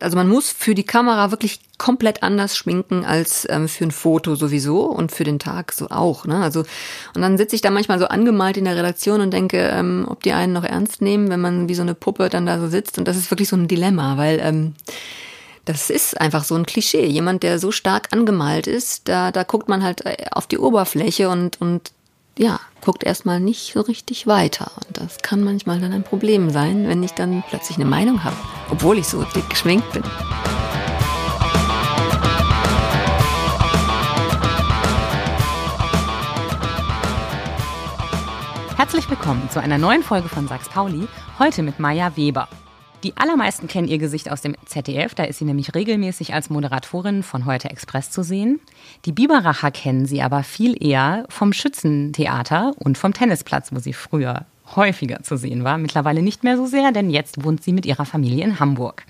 Also man muss für die Kamera wirklich komplett anders schminken als ähm, für ein Foto sowieso und für den Tag so auch. Ne? Also und dann sitze ich da manchmal so angemalt in der Redaktion und denke, ähm, ob die einen noch ernst nehmen, wenn man wie so eine Puppe dann da so sitzt. Und das ist wirklich so ein Dilemma, weil ähm, das ist einfach so ein Klischee. Jemand, der so stark angemalt ist, da, da guckt man halt äh, auf die Oberfläche und, und ja, guckt erstmal nicht so richtig weiter. Und das kann manchmal dann ein Problem sein, wenn ich dann plötzlich eine Meinung habe, obwohl ich so dick geschminkt bin. Herzlich willkommen zu einer neuen Folge von Sachs Pauli, heute mit Maja Weber. Die allermeisten kennen ihr Gesicht aus dem ZDF, da ist sie nämlich regelmäßig als Moderatorin von Heute Express zu sehen. Die Biberacher kennen sie aber viel eher vom Schützentheater und vom Tennisplatz, wo sie früher häufiger zu sehen war. Mittlerweile nicht mehr so sehr, denn jetzt wohnt sie mit ihrer Familie in Hamburg.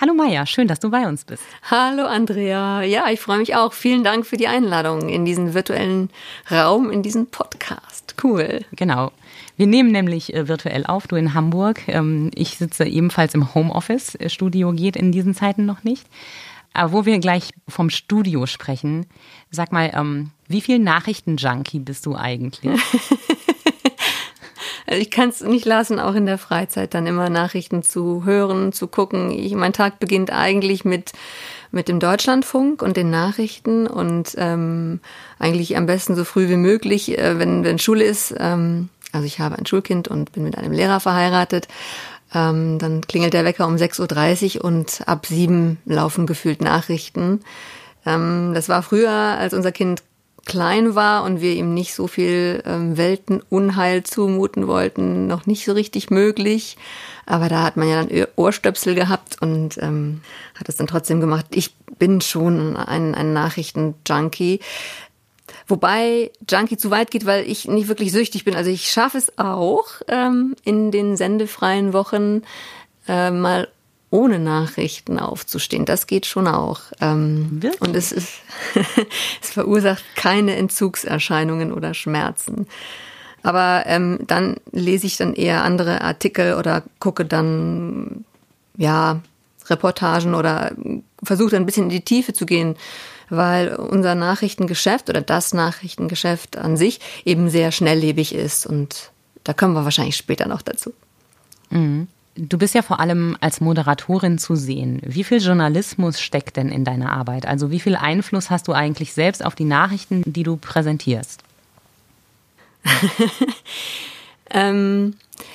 Hallo Maja, schön, dass du bei uns bist. Hallo Andrea. Ja, ich freue mich auch. Vielen Dank für die Einladung in diesen virtuellen Raum, in diesen Podcast. Cool. Genau. Wir nehmen nämlich äh, virtuell auf, du in Hamburg. Ähm, ich sitze ebenfalls im Homeoffice. Äh, Studio geht in diesen Zeiten noch nicht. Aber wo wir gleich vom Studio sprechen, sag mal, ähm, wie viel Nachrichten-Junkie bist du eigentlich? Also ich kann es nicht lassen, auch in der Freizeit dann immer Nachrichten zu hören, zu gucken. Ich, mein Tag beginnt eigentlich mit mit dem Deutschlandfunk und den Nachrichten und ähm, eigentlich am besten so früh wie möglich, äh, wenn wenn Schule ist. Ähm, also ich habe ein Schulkind und bin mit einem Lehrer verheiratet. Ähm, dann klingelt der Wecker um 6.30 Uhr und ab sieben laufen gefühlt Nachrichten. Ähm, das war früher, als unser Kind klein war und wir ihm nicht so viel ähm, Weltenunheil zumuten wollten, noch nicht so richtig möglich. Aber da hat man ja dann Ohrstöpsel gehabt und ähm, hat es dann trotzdem gemacht. Ich bin schon ein, ein Nachrichten-Junkie. Wobei Junkie zu weit geht, weil ich nicht wirklich süchtig bin. Also ich schaffe es auch ähm, in den sendefreien Wochen äh, mal ohne Nachrichten aufzustehen. Das geht schon auch. Ähm, Wirklich? Und es ist, es verursacht keine Entzugserscheinungen oder Schmerzen. Aber ähm, dann lese ich dann eher andere Artikel oder gucke dann, ja, Reportagen oder versuche dann ein bisschen in die Tiefe zu gehen, weil unser Nachrichtengeschäft oder das Nachrichtengeschäft an sich eben sehr schnelllebig ist. Und da kommen wir wahrscheinlich später noch dazu. Mhm. Du bist ja vor allem als Moderatorin zu sehen. Wie viel Journalismus steckt denn in deiner Arbeit? Also wie viel Einfluss hast du eigentlich selbst auf die Nachrichten, die du präsentierst? ähm,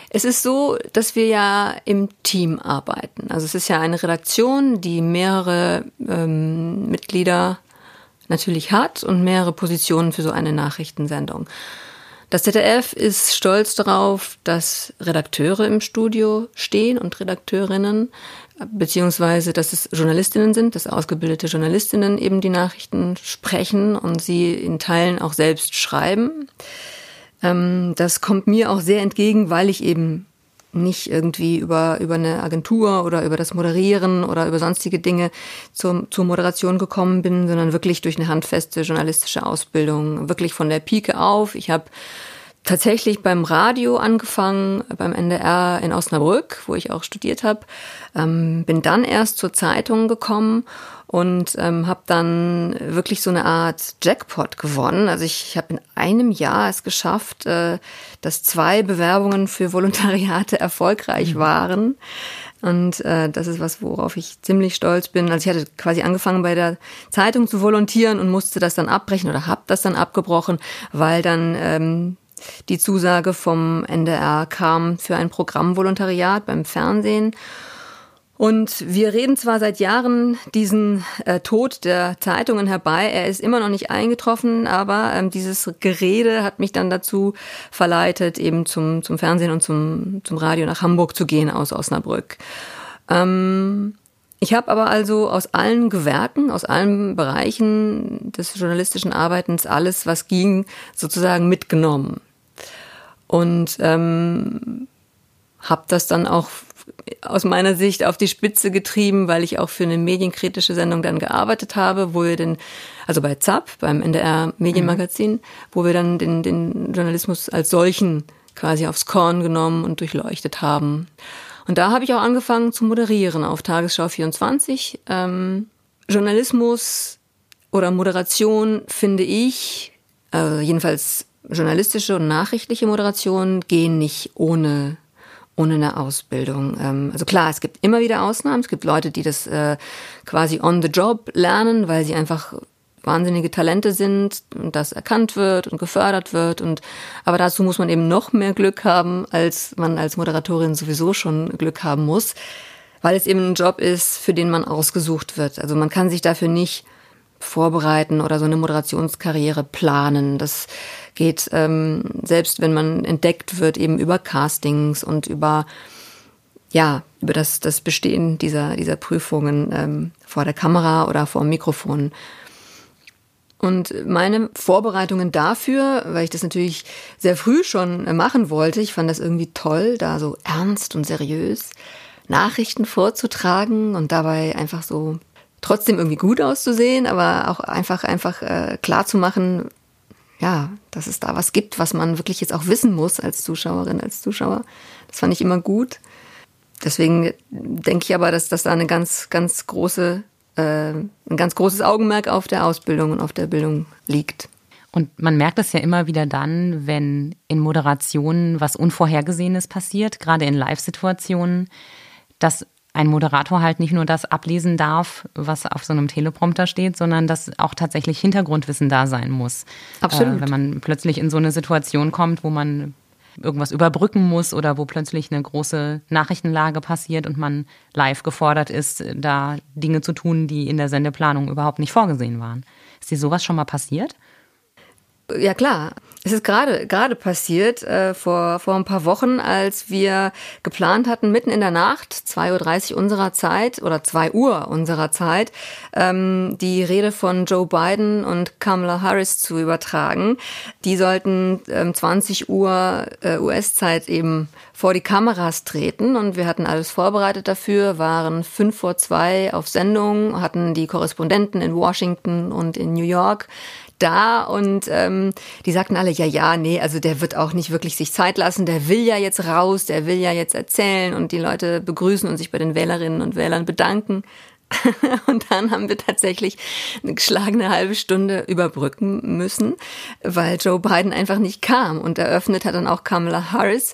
es ist so, dass wir ja im Team arbeiten. Also es ist ja eine Redaktion, die mehrere ähm, Mitglieder natürlich hat und mehrere Positionen für so eine Nachrichtensendung. Das ZDF ist stolz darauf, dass Redakteure im Studio stehen und Redakteurinnen, beziehungsweise dass es Journalistinnen sind, dass ausgebildete Journalistinnen eben die Nachrichten sprechen und sie in Teilen auch selbst schreiben. Ähm, das kommt mir auch sehr entgegen, weil ich eben nicht irgendwie über, über eine Agentur oder über das Moderieren oder über sonstige Dinge zur, zur Moderation gekommen bin, sondern wirklich durch eine handfeste journalistische Ausbildung, wirklich von der Pike auf. Ich habe tatsächlich beim Radio angefangen, beim NDR in Osnabrück, wo ich auch studiert habe, ähm, bin dann erst zur Zeitung gekommen und ähm, habe dann wirklich so eine Art Jackpot gewonnen. Also ich, ich habe in einem Jahr es geschafft, äh, dass zwei Bewerbungen für Volontariate erfolgreich mhm. waren. Und äh, das ist was, worauf ich ziemlich stolz bin. Also ich hatte quasi angefangen bei der Zeitung zu volontieren und musste das dann abbrechen oder habe das dann abgebrochen, weil dann ähm, die Zusage vom NDR kam für ein Programmvolontariat beim Fernsehen. Und wir reden zwar seit Jahren diesen äh, Tod der Zeitungen herbei, er ist immer noch nicht eingetroffen, aber ähm, dieses Gerede hat mich dann dazu verleitet, eben zum, zum Fernsehen und zum, zum Radio nach Hamburg zu gehen aus Osnabrück. Ähm, ich habe aber also aus allen Gewerken, aus allen Bereichen des journalistischen Arbeitens alles, was ging, sozusagen mitgenommen. Und ähm, habe das dann auch aus meiner Sicht auf die Spitze getrieben, weil ich auch für eine medienkritische Sendung dann gearbeitet habe, wo wir den, also bei ZAP, beim NDR Medienmagazin, mhm. wo wir dann den, den Journalismus als solchen quasi aufs Korn genommen und durchleuchtet haben. Und da habe ich auch angefangen zu moderieren auf Tagesschau 24. Ähm, Journalismus oder Moderation finde ich, äh, jedenfalls journalistische und nachrichtliche Moderation gehen nicht ohne ohne eine Ausbildung. Ähm, also klar, es gibt immer wieder Ausnahmen. Es gibt Leute, die das äh, quasi on the job lernen, weil sie einfach wahnsinnige Talente sind und das erkannt wird und gefördert wird. Und aber dazu muss man eben noch mehr Glück haben, als man als Moderatorin sowieso schon Glück haben muss, weil es eben ein Job ist, für den man ausgesucht wird. Also man kann sich dafür nicht vorbereiten oder so eine Moderationskarriere planen. Das geht ähm, selbst, wenn man entdeckt wird, eben über Castings und über ja über das das Bestehen dieser dieser Prüfungen ähm, vor der Kamera oder vor dem Mikrofon. Und meine Vorbereitungen dafür, weil ich das natürlich sehr früh schon machen wollte, ich fand das irgendwie toll, da so ernst und seriös Nachrichten vorzutragen und dabei einfach so trotzdem irgendwie gut auszusehen, aber auch einfach einfach äh, klar zu machen, ja, dass es da was gibt, was man wirklich jetzt auch wissen muss als Zuschauerin, als Zuschauer. Das fand ich immer gut. Deswegen denke ich aber, dass, dass da eine ganz, ganz große, äh, ein ganz großes Augenmerk auf der Ausbildung und auf der Bildung liegt. Und man merkt das ja immer wieder dann, wenn in Moderationen was Unvorhergesehenes passiert, gerade in Live-Situationen, dass ein Moderator halt nicht nur das ablesen darf, was auf so einem Teleprompter steht, sondern dass auch tatsächlich Hintergrundwissen da sein muss. Absolut. Äh, wenn man plötzlich in so eine Situation kommt, wo man irgendwas überbrücken muss oder wo plötzlich eine große Nachrichtenlage passiert und man live gefordert ist, da Dinge zu tun, die in der Sendeplanung überhaupt nicht vorgesehen waren. Ist dir sowas schon mal passiert? Ja klar, es ist gerade gerade passiert äh, vor vor ein paar Wochen, als wir geplant hatten, mitten in der Nacht, 2.30 Uhr unserer Zeit oder 2 Uhr unserer Zeit, ähm, die Rede von Joe Biden und Kamala Harris zu übertragen. Die sollten ähm, 20 Uhr äh, US-Zeit eben vor die Kameras treten und wir hatten alles vorbereitet dafür, waren fünf vor zwei auf Sendung, hatten die Korrespondenten in Washington und in New York da und ähm, die sagten alle, ja, ja, nee, also der wird auch nicht wirklich sich Zeit lassen, der will ja jetzt raus, der will ja jetzt erzählen und die Leute begrüßen und sich bei den Wählerinnen und Wählern bedanken. Und dann haben wir tatsächlich eine geschlagene halbe Stunde überbrücken müssen, weil Joe Biden einfach nicht kam. Und eröffnet hat dann auch Kamala Harris.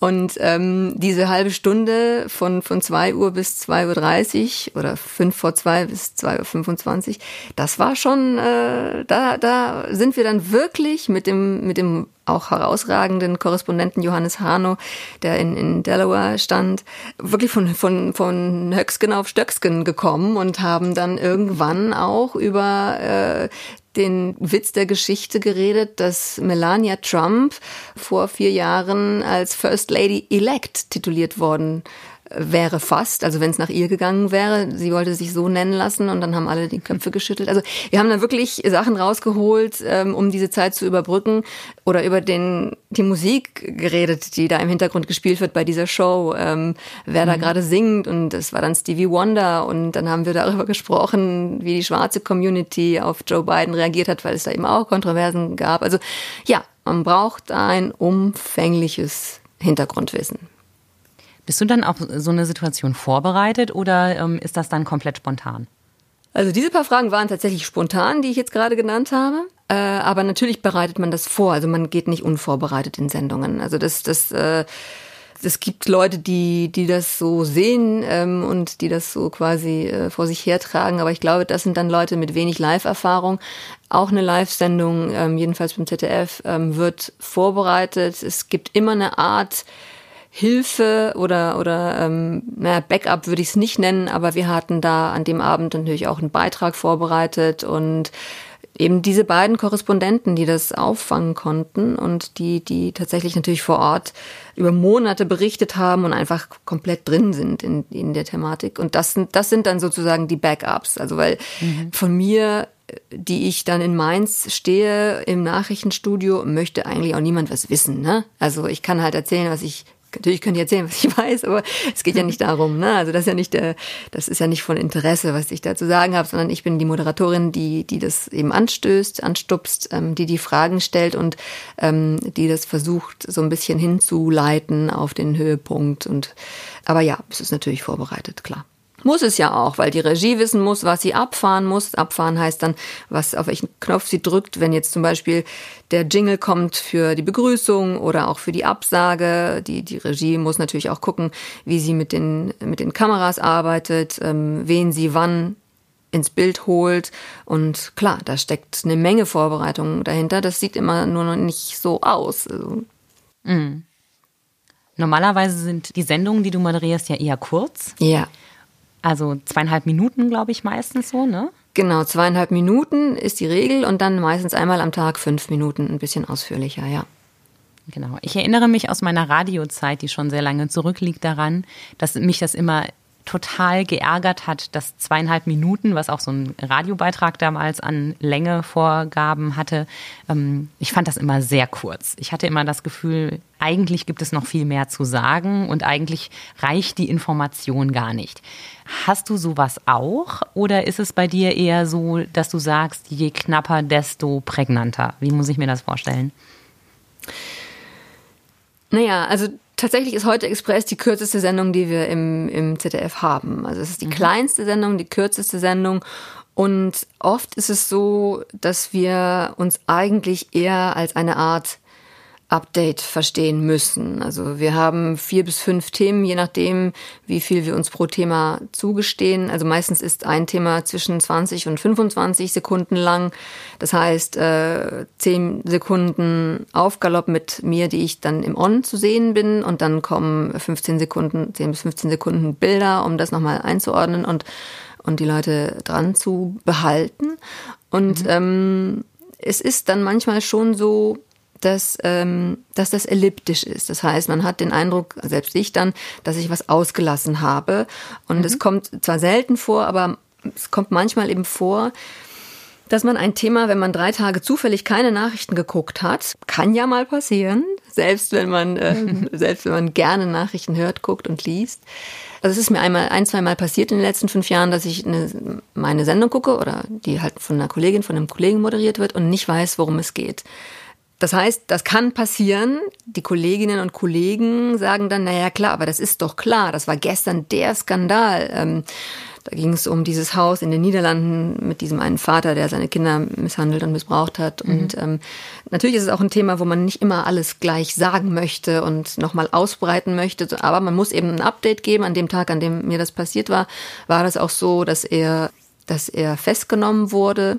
Und ähm, diese halbe Stunde von, von zwei Uhr bis zwei Uhr dreißig oder fünf vor zwei bis zwei Uhr, fünfundzwanzig, das war schon, äh, da, da sind wir dann wirklich mit dem, mit dem auch herausragenden Korrespondenten Johannes Hano, der in, in Delaware stand, wirklich von, von, von Höcksken auf Stöcksken gekommen und haben dann irgendwann auch über äh, den Witz der Geschichte geredet, dass Melania Trump vor vier Jahren als First Lady Elect tituliert worden wäre fast, also wenn es nach ihr gegangen wäre. Sie wollte sich so nennen lassen und dann haben alle die Köpfe geschüttelt. Also wir haben da wirklich Sachen rausgeholt, ähm, um diese Zeit zu überbrücken oder über den die Musik geredet, die da im Hintergrund gespielt wird bei dieser Show, ähm, wer mhm. da gerade singt und das war dann Stevie Wonder und dann haben wir darüber gesprochen, wie die schwarze Community auf Joe Biden reagiert hat, weil es da eben auch Kontroversen gab. Also ja, man braucht ein umfängliches Hintergrundwissen. Bist du dann auf so eine Situation vorbereitet oder ähm, ist das dann komplett spontan? Also diese paar Fragen waren tatsächlich spontan, die ich jetzt gerade genannt habe. Äh, aber natürlich bereitet man das vor. Also man geht nicht unvorbereitet in Sendungen. Also das, das, äh, es gibt Leute, die, die das so sehen ähm, und die das so quasi äh, vor sich hertragen. Aber ich glaube, das sind dann Leute mit wenig Live-Erfahrung. Auch eine Live-Sendung, ähm, jedenfalls beim ZDF, ähm, wird vorbereitet. Es gibt immer eine Art, Hilfe oder, oder ähm, naja, Backup würde ich es nicht nennen, aber wir hatten da an dem Abend natürlich auch einen Beitrag vorbereitet und eben diese beiden Korrespondenten, die das auffangen konnten und die, die tatsächlich natürlich vor Ort über Monate berichtet haben und einfach komplett drin sind in, in der Thematik. Und das sind, das sind dann sozusagen die Backups. Also weil mhm. von mir die ich dann in Mainz stehe im Nachrichtenstudio, möchte eigentlich auch niemand was wissen. Ne? Also ich kann halt erzählen, was ich Natürlich könnt ihr erzählen, was ich weiß, aber es geht ja nicht darum. Ne? Also das ist ja nicht, der, das ist ja nicht von Interesse, was ich da zu sagen habe, sondern ich bin die Moderatorin, die, die das eben anstößt, anstupst, ähm, die die Fragen stellt und ähm, die das versucht, so ein bisschen hinzuleiten auf den Höhepunkt. Und aber ja, es ist natürlich vorbereitet, klar. Muss es ja auch, weil die Regie wissen muss, was sie abfahren muss. Abfahren heißt dann, was auf welchen Knopf sie drückt, wenn jetzt zum Beispiel der Jingle kommt für die Begrüßung oder auch für die Absage. Die, die Regie muss natürlich auch gucken, wie sie mit den, mit den Kameras arbeitet, ähm, wen sie wann ins Bild holt. Und klar, da steckt eine Menge Vorbereitung dahinter. Das sieht immer nur noch nicht so aus. Also. Mhm. Normalerweise sind die Sendungen, die du moderierst, ja eher kurz. Ja. Also zweieinhalb Minuten, glaube ich, meistens so, ne? Genau, zweieinhalb Minuten ist die Regel und dann meistens einmal am Tag fünf Minuten, ein bisschen ausführlicher, ja. Genau. Ich erinnere mich aus meiner Radiozeit, die schon sehr lange zurückliegt, daran, dass mich das immer total geärgert hat, dass zweieinhalb Minuten, was auch so ein Radiobeitrag damals an Länge Vorgaben hatte, ähm, ich fand das immer sehr kurz. Ich hatte immer das Gefühl, eigentlich gibt es noch viel mehr zu sagen und eigentlich reicht die Information gar nicht. Hast du sowas auch oder ist es bei dir eher so, dass du sagst, je knapper, desto prägnanter? Wie muss ich mir das vorstellen? Naja, also tatsächlich ist heute Express die kürzeste Sendung, die wir im, im ZDF haben. Also es ist die mhm. kleinste Sendung, die kürzeste Sendung. Und oft ist es so, dass wir uns eigentlich eher als eine Art Update verstehen müssen. Also wir haben vier bis fünf Themen, je nachdem, wie viel wir uns pro Thema zugestehen. Also meistens ist ein Thema zwischen 20 und 25 Sekunden lang. Das heißt, äh, zehn Sekunden Aufgalopp mit mir, die ich dann im On zu sehen bin. Und dann kommen 15 Sekunden, 10 bis 15 Sekunden Bilder, um das nochmal einzuordnen und, und die Leute dran zu behalten. Und mhm. ähm, es ist dann manchmal schon so, dass, ähm, dass das elliptisch ist. Das heißt, man hat den Eindruck, selbst ich dann, dass ich was ausgelassen habe. Und mhm. es kommt zwar selten vor, aber es kommt manchmal eben vor, dass man ein Thema, wenn man drei Tage zufällig keine Nachrichten geguckt hat, kann ja mal passieren, selbst wenn man, äh, selbst wenn man gerne Nachrichten hört, guckt und liest. Also es ist mir einmal, ein, zwei Mal passiert in den letzten fünf Jahren, dass ich eine, meine Sendung gucke oder die halt von einer Kollegin, von einem Kollegen moderiert wird und nicht weiß, worum es geht. Das heißt, das kann passieren. Die Kolleginnen und Kollegen sagen dann, naja klar, aber das ist doch klar, das war gestern der Skandal. Ähm, da ging es um dieses Haus in den Niederlanden mit diesem einen Vater, der seine Kinder misshandelt und missbraucht hat. Mhm. Und ähm, natürlich ist es auch ein Thema, wo man nicht immer alles gleich sagen möchte und nochmal ausbreiten möchte. Aber man muss eben ein Update geben. An dem Tag, an dem mir das passiert war, war das auch so, dass er, dass er festgenommen wurde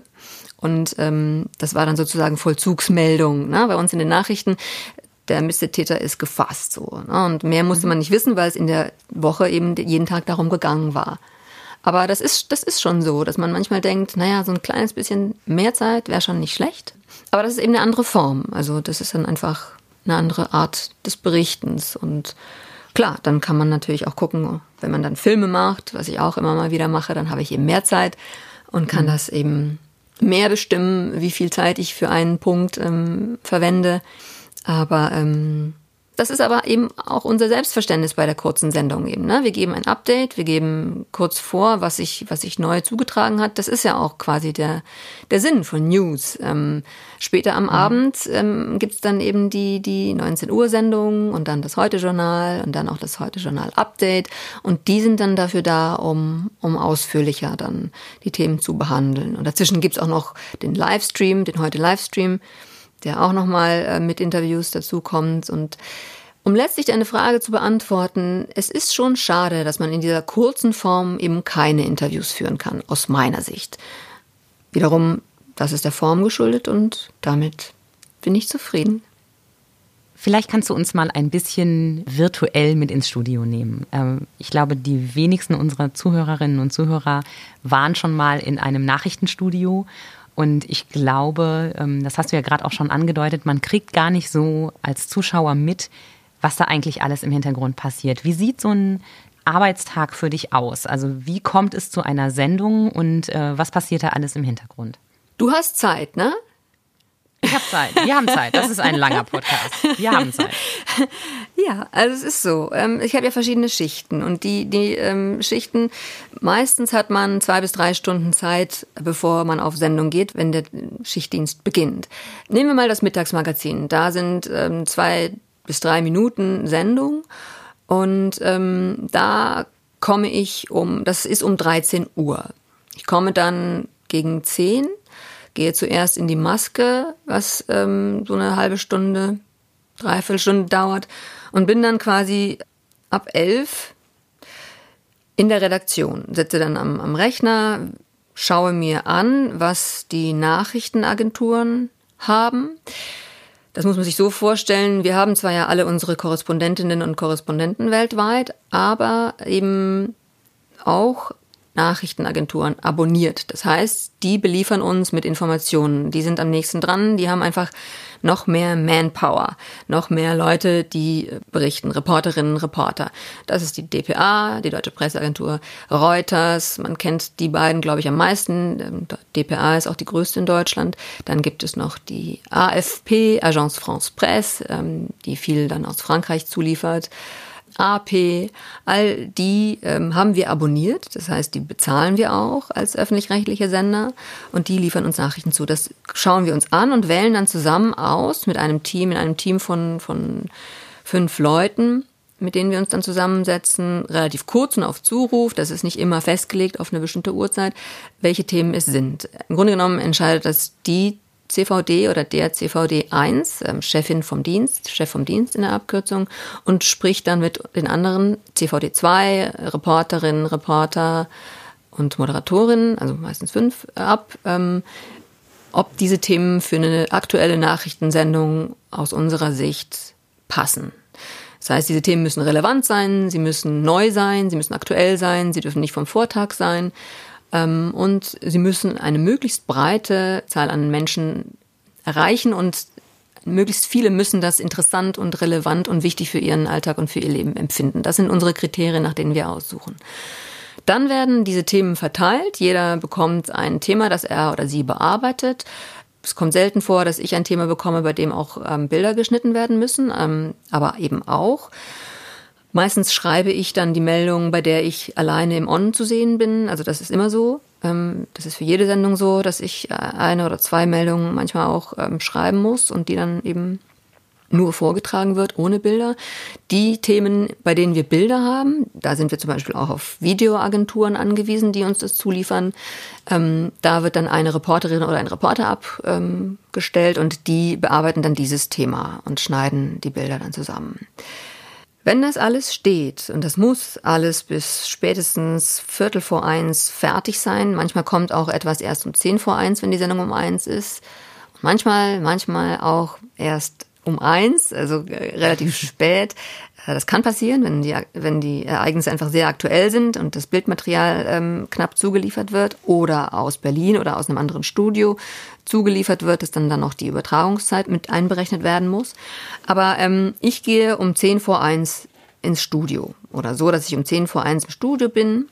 und ähm, das war dann sozusagen Vollzugsmeldung ne? bei uns in den Nachrichten. Der Missetäter ist gefasst so. Ne? Und mehr musste man nicht wissen, weil es in der Woche eben jeden Tag darum gegangen war. Aber das ist, das ist schon so, dass man manchmal denkt, naja, so ein kleines bisschen mehr Zeit wäre schon nicht schlecht. Aber das ist eben eine andere Form. Also das ist dann einfach eine andere Art des Berichtens. Und klar, dann kann man natürlich auch gucken, wenn man dann Filme macht, was ich auch immer mal wieder mache, dann habe ich eben mehr Zeit und kann mhm. das eben mehr bestimmen, wie viel Zeit ich für einen Punkt ähm, verwende. Aber ähm, das ist aber eben auch unser Selbstverständnis bei der kurzen Sendung eben. Ne? Wir geben ein Update, wir geben kurz vor, was sich was sich neu zugetragen hat. Das ist ja auch quasi der der Sinn von News. Ähm, später am mhm. Abend ähm, gibt dann eben die die 19 Uhr Sendung und dann das Heute Journal und dann auch das Heute Journal Update und die sind dann dafür da, um um ausführlicher dann die Themen zu behandeln. Und dazwischen gibt's auch noch den Livestream, den Heute Livestream der auch nochmal äh, mit Interviews dazukommt. Und um letztlich deine Frage zu beantworten, es ist schon schade, dass man in dieser kurzen Form eben keine Interviews führen kann, aus meiner Sicht. Wiederum, das ist der Form geschuldet und damit bin ich zufrieden. Vielleicht kannst du uns mal ein bisschen virtuell mit ins Studio nehmen. Ähm, ich glaube, die wenigsten unserer Zuhörerinnen und Zuhörer waren schon mal in einem Nachrichtenstudio und ich glaube, ähm, das hast du ja gerade auch schon angedeutet, man kriegt gar nicht so als Zuschauer mit, was da eigentlich alles im Hintergrund passiert. Wie sieht so ein Arbeitstag für dich aus? Also wie kommt es zu einer Sendung und äh, was passiert da alles im Hintergrund? Du hast Zeit, ne? Ich habe Zeit. Wir haben Zeit. Das ist ein langer Podcast. Wir haben Zeit. Ja, also es ist so. Ähm, ich habe ja verschiedene Schichten und die, die ähm, Schichten, meistens hat man zwei bis drei Stunden Zeit, bevor man auf Sendung geht, wenn der Schichtdienst beginnt. Nehmen wir mal das Mittagsmagazin. Da sind ähm, zwei bis drei Minuten Sendung und ähm, da komme ich um, das ist um 13 Uhr. Ich komme dann gegen 10 gehe zuerst in die Maske, was ähm, so eine halbe Stunde, dreiviertel Stunde dauert und bin dann quasi ab elf in der Redaktion, sitze dann am, am Rechner, schaue mir an, was die Nachrichtenagenturen haben. Das muss man sich so vorstellen. Wir haben zwar ja alle unsere Korrespondentinnen und Korrespondenten weltweit, aber eben auch Nachrichtenagenturen abonniert. Das heißt, die beliefern uns mit Informationen. Die sind am nächsten dran. Die haben einfach noch mehr Manpower, noch mehr Leute, die berichten, Reporterinnen, Reporter. Das ist die DPA, die Deutsche Presseagentur, Reuters. Man kennt die beiden, glaube ich, am meisten. Ähm, DPA ist auch die größte in Deutschland. Dann gibt es noch die AFP, Agence France Presse, ähm, die viel dann aus Frankreich zuliefert. AP, all die ähm, haben wir abonniert. Das heißt, die bezahlen wir auch als öffentlich-rechtliche Sender und die liefern uns Nachrichten zu. Das schauen wir uns an und wählen dann zusammen aus mit einem Team, in einem Team von, von fünf Leuten, mit denen wir uns dann zusammensetzen, relativ kurz und auf Zuruf. Das ist nicht immer festgelegt auf eine bestimmte Uhrzeit, welche Themen es sind. Im Grunde genommen entscheidet das die CVD oder der CVD 1, ähm, Chefin vom Dienst, Chef vom Dienst in der Abkürzung, und spricht dann mit den anderen CVD 2, Reporterinnen, Reporter und Moderatorinnen, also meistens fünf, äh, ab, ähm, ob diese Themen für eine aktuelle Nachrichtensendung aus unserer Sicht passen. Das heißt, diese Themen müssen relevant sein, sie müssen neu sein, sie müssen aktuell sein, sie dürfen nicht vom Vortag sein. Ähm, und sie müssen eine möglichst breite Zahl an Menschen erreichen und möglichst viele müssen das interessant und relevant und wichtig für ihren Alltag und für ihr Leben empfinden. Das sind unsere Kriterien, nach denen wir aussuchen. Dann werden diese Themen verteilt. Jeder bekommt ein Thema, das er oder sie bearbeitet. Es kommt selten vor, dass ich ein Thema bekomme, bei dem auch ähm, Bilder geschnitten werden müssen, ähm, aber eben auch. Meistens schreibe ich dann die Meldung, bei der ich alleine im On zu sehen bin. Also das ist immer so. Ähm, das ist für jede Sendung so, dass ich äh, eine oder zwei Meldungen manchmal auch ähm, schreiben muss und die dann eben nur vorgetragen wird, ohne Bilder. Die Themen, bei denen wir Bilder haben, da sind wir zum Beispiel auch auf Videoagenturen angewiesen, die uns das zuliefern. Ähm, da wird dann eine Reporterin oder ein Reporter abgestellt und die bearbeiten dann dieses Thema und schneiden die Bilder dann zusammen. Wenn das alles steht, und das muss alles bis spätestens Viertel vor eins fertig sein, manchmal kommt auch etwas erst um zehn vor eins, wenn die Sendung um eins ist, manchmal, manchmal auch erst um eins, also äh, relativ spät. Äh, das kann passieren, wenn die, wenn die Ereignisse einfach sehr aktuell sind und das Bildmaterial ähm, knapp zugeliefert wird oder aus Berlin oder aus einem anderen Studio zugeliefert wird, dass dann dann noch die Übertragungszeit mit einberechnet werden muss. Aber ähm, ich gehe um 10 vor 1 ins Studio oder so, dass ich um 10 vor 1 im Studio bin.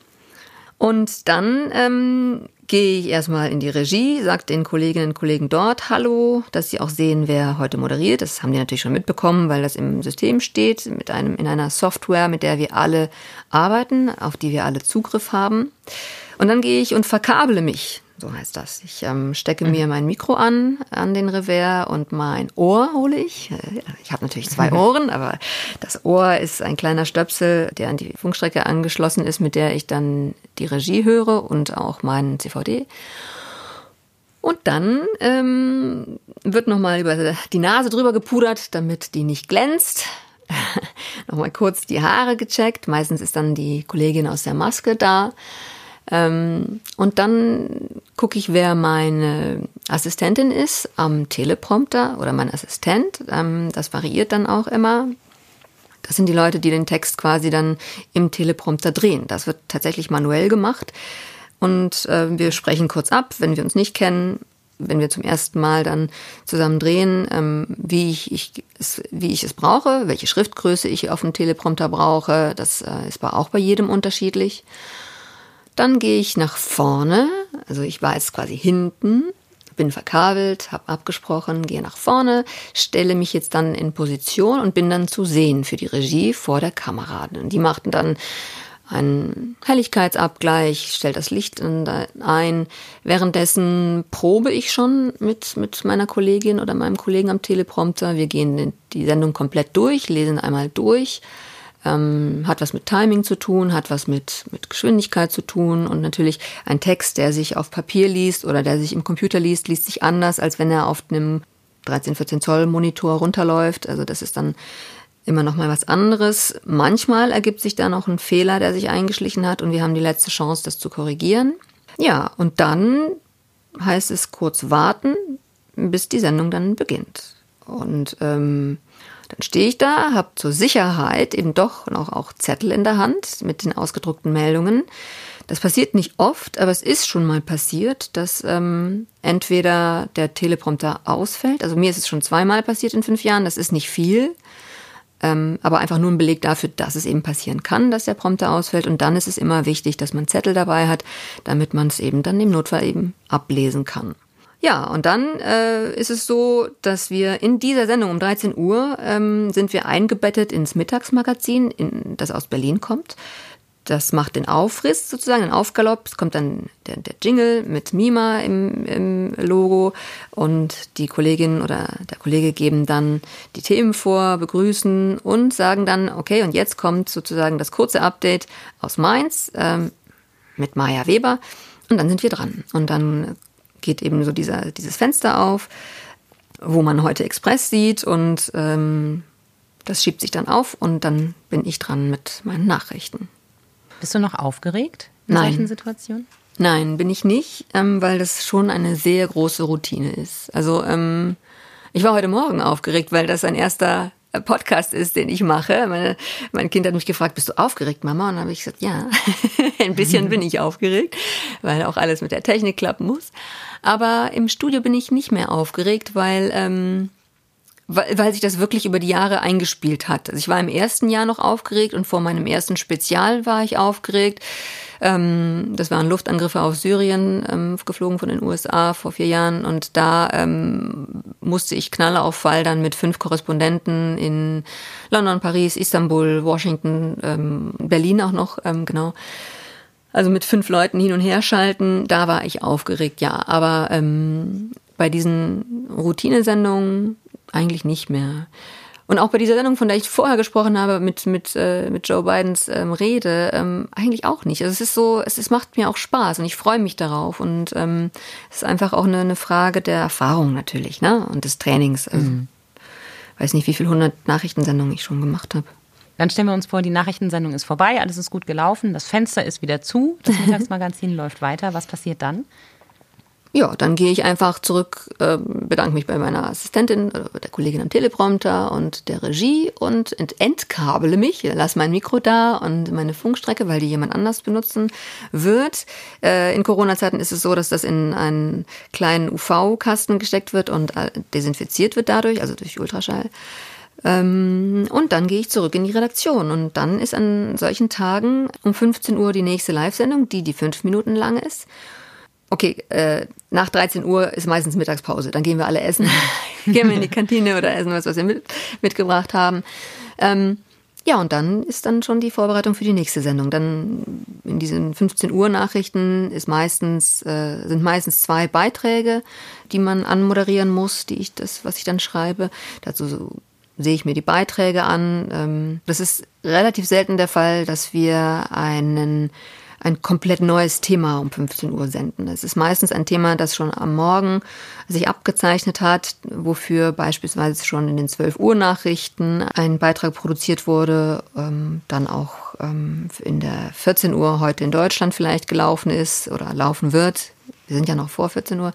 Und dann ähm, gehe ich erstmal in die Regie, sage den Kolleginnen und Kollegen dort Hallo, dass sie auch sehen, wer heute moderiert. Das haben die natürlich schon mitbekommen, weil das im System steht, mit einem, in einer Software, mit der wir alle arbeiten, auf die wir alle Zugriff haben. Und dann gehe ich und verkabele mich so heißt das. Ich ähm, stecke mhm. mir mein Mikro an, an den Revers und mein Ohr hole ich. Äh, ich habe natürlich zwei Ohren, aber das Ohr ist ein kleiner Stöpsel, der an die Funkstrecke angeschlossen ist, mit der ich dann die Regie höre und auch meinen CVD. Und dann ähm, wird nochmal über die Nase drüber gepudert, damit die nicht glänzt. nochmal kurz die Haare gecheckt. Meistens ist dann die Kollegin aus der Maske da. Ähm, und dann gucke ich, wer meine Assistentin ist am Teleprompter oder mein Assistent. Ähm, das variiert dann auch immer. Das sind die Leute, die den Text quasi dann im Teleprompter drehen. Das wird tatsächlich manuell gemacht. Und äh, wir sprechen kurz ab, wenn wir uns nicht kennen, wenn wir zum ersten Mal dann zusammen drehen, ähm, wie, ich, ich es, wie ich es brauche, welche Schriftgröße ich auf dem Teleprompter brauche. Das äh, ist auch bei jedem unterschiedlich. Dann gehe ich nach vorne, also ich war jetzt quasi hinten, bin verkabelt, habe abgesprochen, gehe nach vorne, stelle mich jetzt dann in Position und bin dann zu sehen für die Regie vor der Kamera. Die machten dann einen Helligkeitsabgleich, stellt das Licht ein. Währenddessen probe ich schon mit, mit meiner Kollegin oder meinem Kollegen am Teleprompter. Wir gehen die Sendung komplett durch, lesen einmal durch ähm, hat was mit Timing zu tun, hat was mit, mit Geschwindigkeit zu tun und natürlich ein Text, der sich auf Papier liest oder der sich im Computer liest, liest sich anders, als wenn er auf einem 13, 14 Zoll Monitor runterläuft. Also das ist dann immer noch mal was anderes. Manchmal ergibt sich da noch ein Fehler, der sich eingeschlichen hat und wir haben die letzte Chance, das zu korrigieren. Ja, und dann heißt es kurz warten, bis die Sendung dann beginnt. Und ähm, dann stehe ich da, habe zur Sicherheit eben doch noch auch Zettel in der Hand mit den ausgedruckten Meldungen. Das passiert nicht oft, aber es ist schon mal passiert, dass ähm, entweder der Teleprompter ausfällt. Also mir ist es schon zweimal passiert in fünf Jahren. Das ist nicht viel, ähm, aber einfach nur ein Beleg dafür, dass es eben passieren kann, dass der Prompter ausfällt. Und dann ist es immer wichtig, dass man Zettel dabei hat, damit man es eben dann im Notfall eben ablesen kann. Ja, und dann äh, ist es so, dass wir in dieser Sendung um 13 Uhr ähm, sind wir eingebettet ins Mittagsmagazin, in, das aus Berlin kommt. Das macht den Aufriss sozusagen, den Aufgalopp. Es kommt dann der, der Jingle mit Mima im, im Logo und die Kollegin oder der Kollege geben dann die Themen vor, begrüßen und sagen dann, okay, und jetzt kommt sozusagen das kurze Update aus Mainz ähm, mit Maja Weber. Und dann sind wir dran. Und dann geht eben so dieser, dieses Fenster auf, wo man heute Express sieht und ähm, das schiebt sich dann auf und dann bin ich dran mit meinen Nachrichten. Bist du noch aufgeregt in Nein. solchen Situationen? Nein, bin ich nicht, ähm, weil das schon eine sehr große Routine ist. Also ähm, ich war heute Morgen aufgeregt, weil das ein erster Podcast ist, den ich mache. Meine, mein Kind hat mich gefragt, bist du aufgeregt, Mama? Und dann habe ich gesagt, ja, ein bisschen bin ich aufgeregt, weil auch alles mit der Technik klappen muss. Aber im Studio bin ich nicht mehr aufgeregt, weil, ähm, weil, weil sich das wirklich über die Jahre eingespielt hat. Also ich war im ersten Jahr noch aufgeregt und vor meinem ersten Spezial war ich aufgeregt. Ähm, das waren Luftangriffe auf Syrien, ähm, geflogen von den USA vor vier Jahren. Und da ähm, musste ich Knalle auf Fall dann mit fünf Korrespondenten in London, Paris, Istanbul, Washington, ähm, Berlin auch noch, ähm, genau. Also mit fünf Leuten hin und her schalten, da war ich aufgeregt, ja. Aber ähm, bei diesen Routinesendungen eigentlich nicht mehr. Und auch bei dieser Sendung, von der ich vorher gesprochen habe, mit, mit, äh, mit Joe Bidens ähm, Rede, ähm, eigentlich auch nicht. Also es ist so, es, es macht mir auch Spaß und ich freue mich darauf. Und ähm, es ist einfach auch eine, eine Frage der Erfahrung natürlich, ne? Und des Trainings. Also, mhm. weiß nicht, wie viele hundert Nachrichtensendungen ich schon gemacht habe. Dann stellen wir uns vor, die Nachrichtensendung ist vorbei, alles ist gut gelaufen, das Fenster ist wieder zu, das Mittagsmagazin läuft weiter. Was passiert dann? Ja, dann gehe ich einfach zurück, äh, bedanke mich bei meiner Assistentin, äh, der Kollegin am Teleprompter und der Regie und ent entkabele mich, lasse mein Mikro da und meine Funkstrecke, weil die jemand anders benutzen wird. Äh, in Corona-Zeiten ist es so, dass das in einen kleinen UV-Kasten gesteckt wird und äh, desinfiziert wird dadurch, also durch Ultraschall. Ähm, und dann gehe ich zurück in die Redaktion. Und dann ist an solchen Tagen um 15 Uhr die nächste Live-Sendung, die die fünf Minuten lang ist okay, äh, nach 13 Uhr ist meistens Mittagspause. Dann gehen wir alle essen, gehen wir in die Kantine oder essen was, was wir mit, mitgebracht haben. Ähm, ja, und dann ist dann schon die Vorbereitung für die nächste Sendung. Dann in diesen 15 Uhr Nachrichten ist meistens, äh, sind meistens zwei Beiträge, die man anmoderieren muss, die ich das, was ich dann schreibe. Dazu so sehe ich mir die Beiträge an. Ähm, das ist relativ selten der Fall, dass wir einen ein komplett neues Thema um 15 Uhr senden. Es ist meistens ein Thema, das schon am Morgen sich abgezeichnet hat, wofür beispielsweise schon in den 12 Uhr Nachrichten ein Beitrag produziert wurde, ähm, dann auch ähm, in der 14 Uhr heute in Deutschland vielleicht gelaufen ist oder laufen wird. Wir sind ja noch vor 14 Uhr.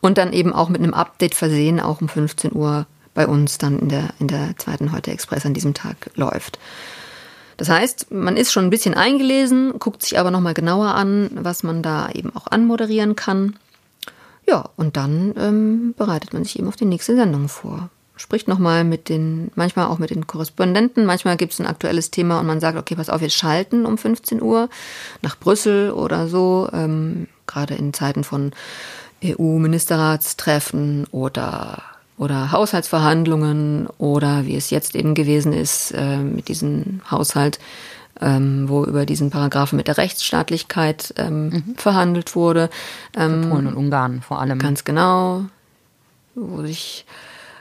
Und dann eben auch mit einem Update versehen, auch um 15 Uhr bei uns dann in der, in der zweiten Heute Express an diesem Tag läuft. Das heißt, man ist schon ein bisschen eingelesen, guckt sich aber nochmal genauer an, was man da eben auch anmoderieren kann. Ja, und dann ähm, bereitet man sich eben auf die nächste Sendung vor. Spricht nochmal mit den, manchmal auch mit den Korrespondenten. Manchmal gibt es ein aktuelles Thema und man sagt, okay, pass auf, wir schalten um 15 Uhr nach Brüssel oder so. Ähm, gerade in Zeiten von EU-Ministerratstreffen oder oder Haushaltsverhandlungen oder wie es jetzt eben gewesen ist äh, mit diesem Haushalt, ähm, wo über diesen Paragraphen mit der Rechtsstaatlichkeit ähm, mhm. verhandelt wurde. Ähm, Polen und Ungarn vor allem. Ganz genau, wo sich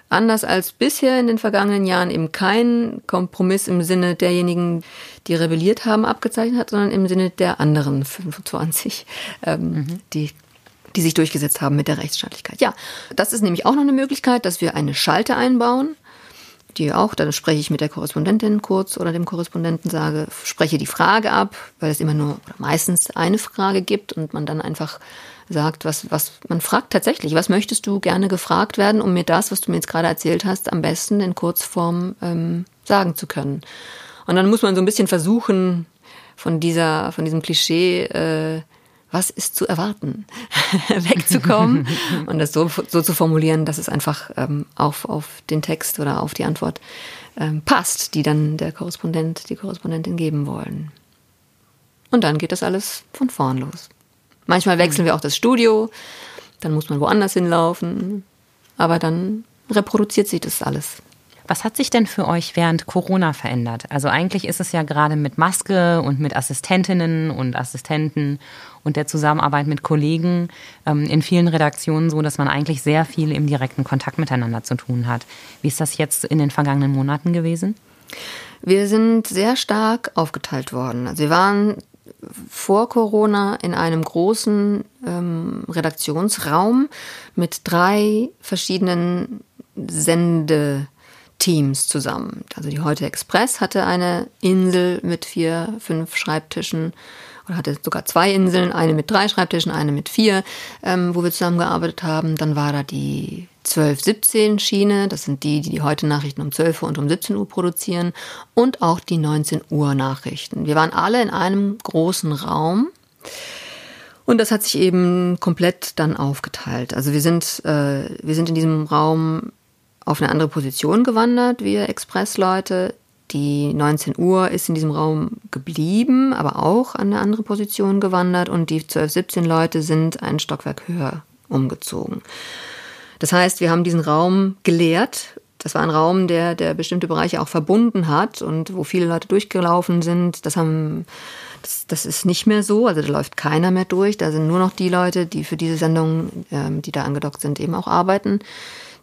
anders als bisher in den vergangenen Jahren eben kein Kompromiss im Sinne derjenigen, die rebelliert haben, abgezeichnet hat, sondern im Sinne der anderen 25, ähm, mhm. die die sich durchgesetzt haben mit der Rechtsstaatlichkeit. Ja, das ist nämlich auch noch eine Möglichkeit, dass wir eine Schalte einbauen, die auch, dann spreche ich mit der Korrespondentin kurz oder dem Korrespondenten, sage, spreche die Frage ab, weil es immer nur oder meistens eine Frage gibt und man dann einfach sagt, was, was, man fragt tatsächlich, was möchtest du gerne gefragt werden, um mir das, was du mir jetzt gerade erzählt hast, am besten in Kurzform ähm, sagen zu können. Und dann muss man so ein bisschen versuchen, von dieser, von diesem Klischee, äh, was ist zu erwarten, wegzukommen und das so, so zu formulieren, dass es einfach ähm, auf, auf den Text oder auf die Antwort ähm, passt, die dann der Korrespondent, die Korrespondentin geben wollen. Und dann geht das alles von vorn los. Manchmal wechseln wir auch das Studio, dann muss man woanders hinlaufen, aber dann reproduziert sich das alles. Was hat sich denn für euch während Corona verändert? Also eigentlich ist es ja gerade mit Maske und mit Assistentinnen und Assistenten und der Zusammenarbeit mit Kollegen ähm, in vielen Redaktionen so, dass man eigentlich sehr viel im direkten Kontakt miteinander zu tun hat. Wie ist das jetzt in den vergangenen Monaten gewesen? Wir sind sehr stark aufgeteilt worden. Also wir waren vor Corona in einem großen ähm, Redaktionsraum mit drei verschiedenen Sendeteams zusammen. Also die Heute Express hatte eine Insel mit vier, fünf Schreibtischen oder hatte sogar zwei Inseln, eine mit drei Schreibtischen, eine mit vier, ähm, wo wir zusammengearbeitet haben. Dann war da die 12-17 Schiene, das sind die, die die heute Nachrichten um 12 Uhr und um 17 Uhr produzieren und auch die 19 Uhr Nachrichten. Wir waren alle in einem großen Raum. Und das hat sich eben komplett dann aufgeteilt. Also wir sind, äh, wir sind in diesem Raum auf eine andere Position gewandert, wir Expressleute. Die 19 Uhr ist in diesem Raum geblieben, aber auch an eine andere Position gewandert und die 12, 17 Leute sind ein Stockwerk höher umgezogen. Das heißt, wir haben diesen Raum geleert. Das war ein Raum, der, der bestimmte Bereiche auch verbunden hat und wo viele Leute durchgelaufen sind. Das haben, das, das ist nicht mehr so. Also da läuft keiner mehr durch. Da sind nur noch die Leute, die für diese Sendung, ähm, die da angedockt sind, eben auch arbeiten.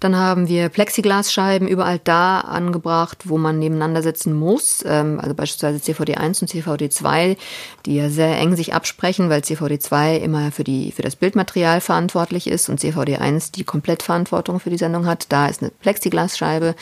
Dann haben wir Plexiglasscheiben überall da angebracht, wo man nebeneinander sitzen muss. Ähm, also beispielsweise CVD 1 und CVD 2, die ja sehr eng sich absprechen, weil CVD 2 immer für, die, für das Bildmaterial verantwortlich ist und CVD 1 die Komplettverantwortung für die Sendung hat. Da ist eine Plexiglasscheibe.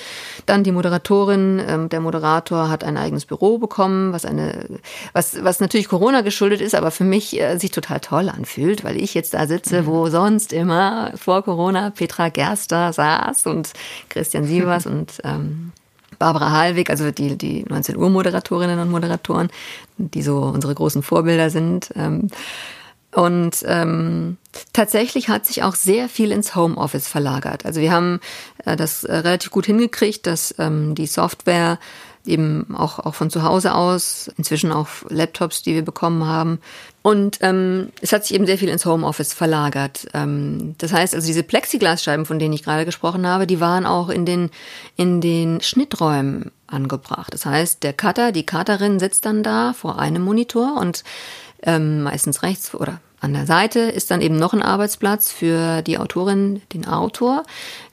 Dann die Moderatorin, ähm, der Moderator hat ein eigenes Büro bekommen, was eine, was, was natürlich Corona geschuldet ist, aber für mich äh, sich total toll anfühlt, weil ich jetzt da sitze, wo sonst immer vor Corona Petra Gerster saß Saas und Christian Sievers und ähm, Barbara Halwig, also die, die 19 Uhr Moderatorinnen und Moderatoren, die so unsere großen Vorbilder sind. Ähm, und ähm, tatsächlich hat sich auch sehr viel ins Homeoffice verlagert. Also wir haben äh, das äh, relativ gut hingekriegt, dass ähm, die Software eben auch, auch von zu Hause aus, inzwischen auch Laptops, die wir bekommen haben. Und ähm, es hat sich eben sehr viel ins Homeoffice verlagert. Ähm, das heißt also, diese Plexiglasscheiben, von denen ich gerade gesprochen habe, die waren auch in den, in den Schnitträumen angebracht. Das heißt, der Cutter, die Cutterin sitzt dann da vor einem Monitor und ähm, meistens rechts oder an der Seite ist dann eben noch ein Arbeitsplatz für die Autorin, den Autor,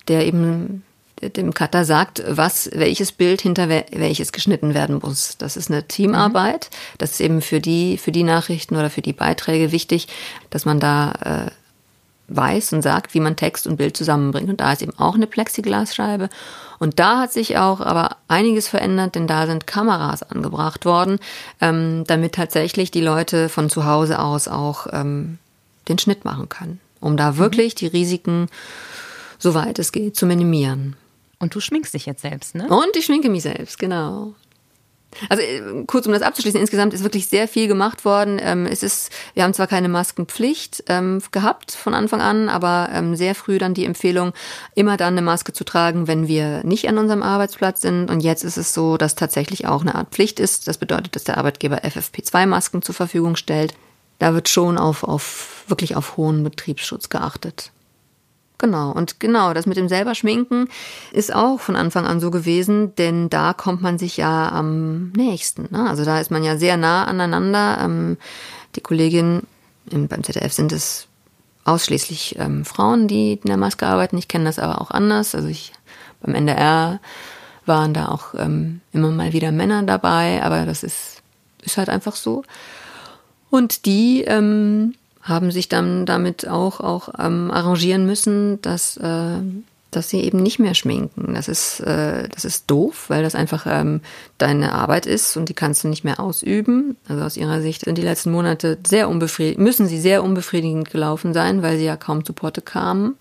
der eben dem Cutter sagt, was, welches Bild hinter welches geschnitten werden muss. Das ist eine Teamarbeit. Mhm. Das ist eben für die, für die Nachrichten oder für die Beiträge wichtig, dass man da äh, weiß und sagt, wie man Text und Bild zusammenbringt. Und da ist eben auch eine Plexiglasscheibe. Und da hat sich auch aber einiges verändert, denn da sind Kameras angebracht worden, ähm, damit tatsächlich die Leute von zu Hause aus auch ähm, den Schnitt machen können, um da mhm. wirklich die Risiken, soweit es geht, zu minimieren. Und du schminkst dich jetzt selbst, ne? Und ich schminke mich selbst, genau. Also äh, kurz um das abzuschließen, insgesamt ist wirklich sehr viel gemacht worden. Ähm, es ist, wir haben zwar keine Maskenpflicht ähm, gehabt von Anfang an, aber ähm, sehr früh dann die Empfehlung, immer dann eine Maske zu tragen, wenn wir nicht an unserem Arbeitsplatz sind. Und jetzt ist es so, dass tatsächlich auch eine Art Pflicht ist. Das bedeutet, dass der Arbeitgeber FFP2-Masken zur Verfügung stellt. da wird schon auf, auf wirklich auf hohen Betriebsschutz geachtet. Genau, und genau, das mit dem selber Schminken ist auch von Anfang an so gewesen, denn da kommt man sich ja am nächsten. Ne? Also da ist man ja sehr nah aneinander. Ähm, die Kollegin beim ZDF sind es ausschließlich ähm, Frauen, die in der Maske arbeiten. Ich kenne das aber auch anders. Also ich beim NDR waren da auch ähm, immer mal wieder Männer dabei, aber das ist, ist halt einfach so. Und die ähm, haben sich dann damit auch, auch ähm, arrangieren müssen, dass, äh, dass sie eben nicht mehr schminken. Das ist, äh, das ist doof, weil das einfach ähm, deine Arbeit ist und die kannst du nicht mehr ausüben. Also aus ihrer Sicht sind die letzten Monate sehr unbefriedigend, müssen sie sehr unbefriedigend gelaufen sein, weil sie ja kaum zu Potte kamen.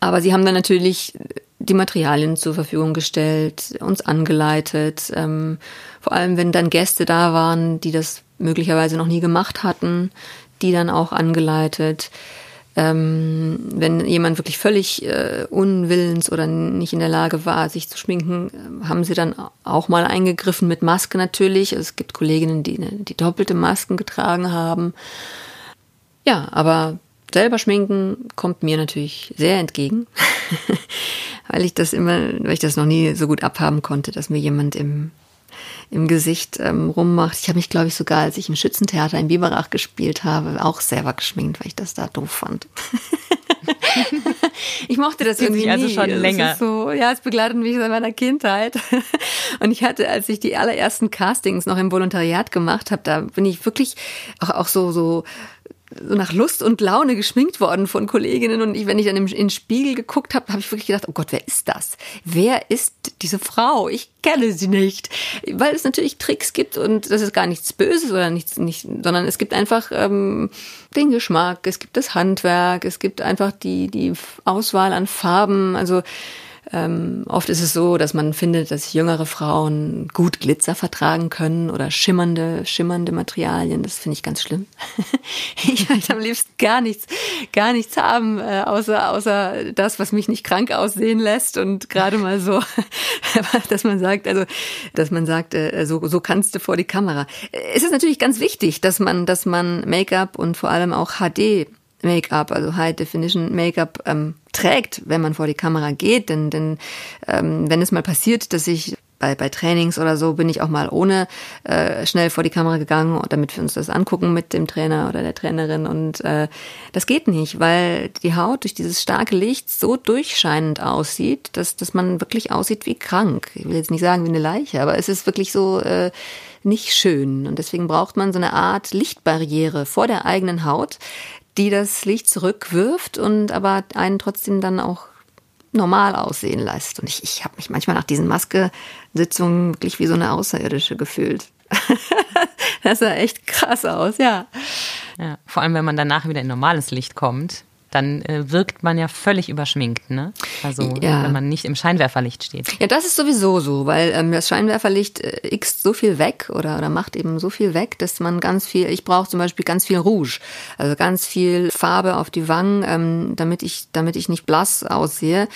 Aber sie haben dann natürlich die Materialien zur Verfügung gestellt, uns angeleitet. Ähm, vor allem, wenn dann Gäste da waren, die das möglicherweise noch nie gemacht hatten, die dann auch angeleitet. Ähm, wenn jemand wirklich völlig äh, unwillens oder nicht in der Lage war, sich zu schminken, äh, haben sie dann auch mal eingegriffen mit Maske natürlich. Also es gibt Kolleginnen, die, die doppelte Masken getragen haben. Ja, aber selber schminken kommt mir natürlich sehr entgegen, weil ich das immer, weil ich das noch nie so gut abhaben konnte, dass mir jemand im im Gesicht ähm, rummacht. Ich habe mich, glaube ich, sogar, als ich im Schützentheater in Biberach gespielt habe, auch selber geschminkt, weil ich das da doof fand. ich mochte das, das irgendwie also schon länger. So, ja, es begleitet mich seit meiner Kindheit. Und ich hatte, als ich die allerersten Castings noch im Volontariat gemacht habe, da bin ich wirklich auch, auch so so so nach Lust und Laune geschminkt worden von Kolleginnen und ich, wenn ich dann in den Spiegel geguckt habe, habe ich wirklich gedacht, oh Gott, wer ist das? Wer ist diese Frau? Ich kenne sie nicht, weil es natürlich Tricks gibt und das ist gar nichts Böses oder nichts, nicht, sondern es gibt einfach ähm, den Geschmack, es gibt das Handwerk, es gibt einfach die die Auswahl an Farben, also ähm, oft ist es so, dass man findet, dass jüngere Frauen gut Glitzer vertragen können oder schimmernde, schimmernde Materialien. Das finde ich ganz schlimm. ich möchte am liebsten gar nichts, gar nichts haben, äh, außer, außer das, was mich nicht krank aussehen lässt und gerade mal so, dass man sagt, also, dass man sagt, äh, so, so kannst du vor die Kamera. Es ist natürlich ganz wichtig, dass man, dass man Make-up und vor allem auch HD Make-up, also High Definition Make-up ähm, trägt, wenn man vor die Kamera geht. Denn, denn ähm, wenn es mal passiert, dass ich bei, bei Trainings oder so bin ich auch mal ohne äh, schnell vor die Kamera gegangen, damit wir uns das angucken mit dem Trainer oder der Trainerin. Und äh, das geht nicht, weil die Haut durch dieses starke Licht so durchscheinend aussieht, dass, dass man wirklich aussieht wie krank. Ich will jetzt nicht sagen wie eine Leiche, aber es ist wirklich so äh, nicht schön. Und deswegen braucht man so eine Art Lichtbarriere vor der eigenen Haut, die das Licht zurückwirft und aber einen trotzdem dann auch normal aussehen lässt. Und ich, ich habe mich manchmal nach diesen Maske-Sitzungen wirklich wie so eine Außerirdische gefühlt. das sah echt krass aus, ja. ja. Vor allem, wenn man danach wieder in normales Licht kommt, dann äh, wirkt man ja völlig überschminkt, ne? Also ja. wenn man nicht im Scheinwerferlicht steht. Ja, das ist sowieso so, weil ähm, das Scheinwerferlicht äh, x so viel weg oder, oder macht eben so viel weg, dass man ganz viel, ich brauche zum Beispiel ganz viel Rouge, also ganz viel Farbe auf die Wangen, ähm, damit ich, damit ich nicht blass aussehe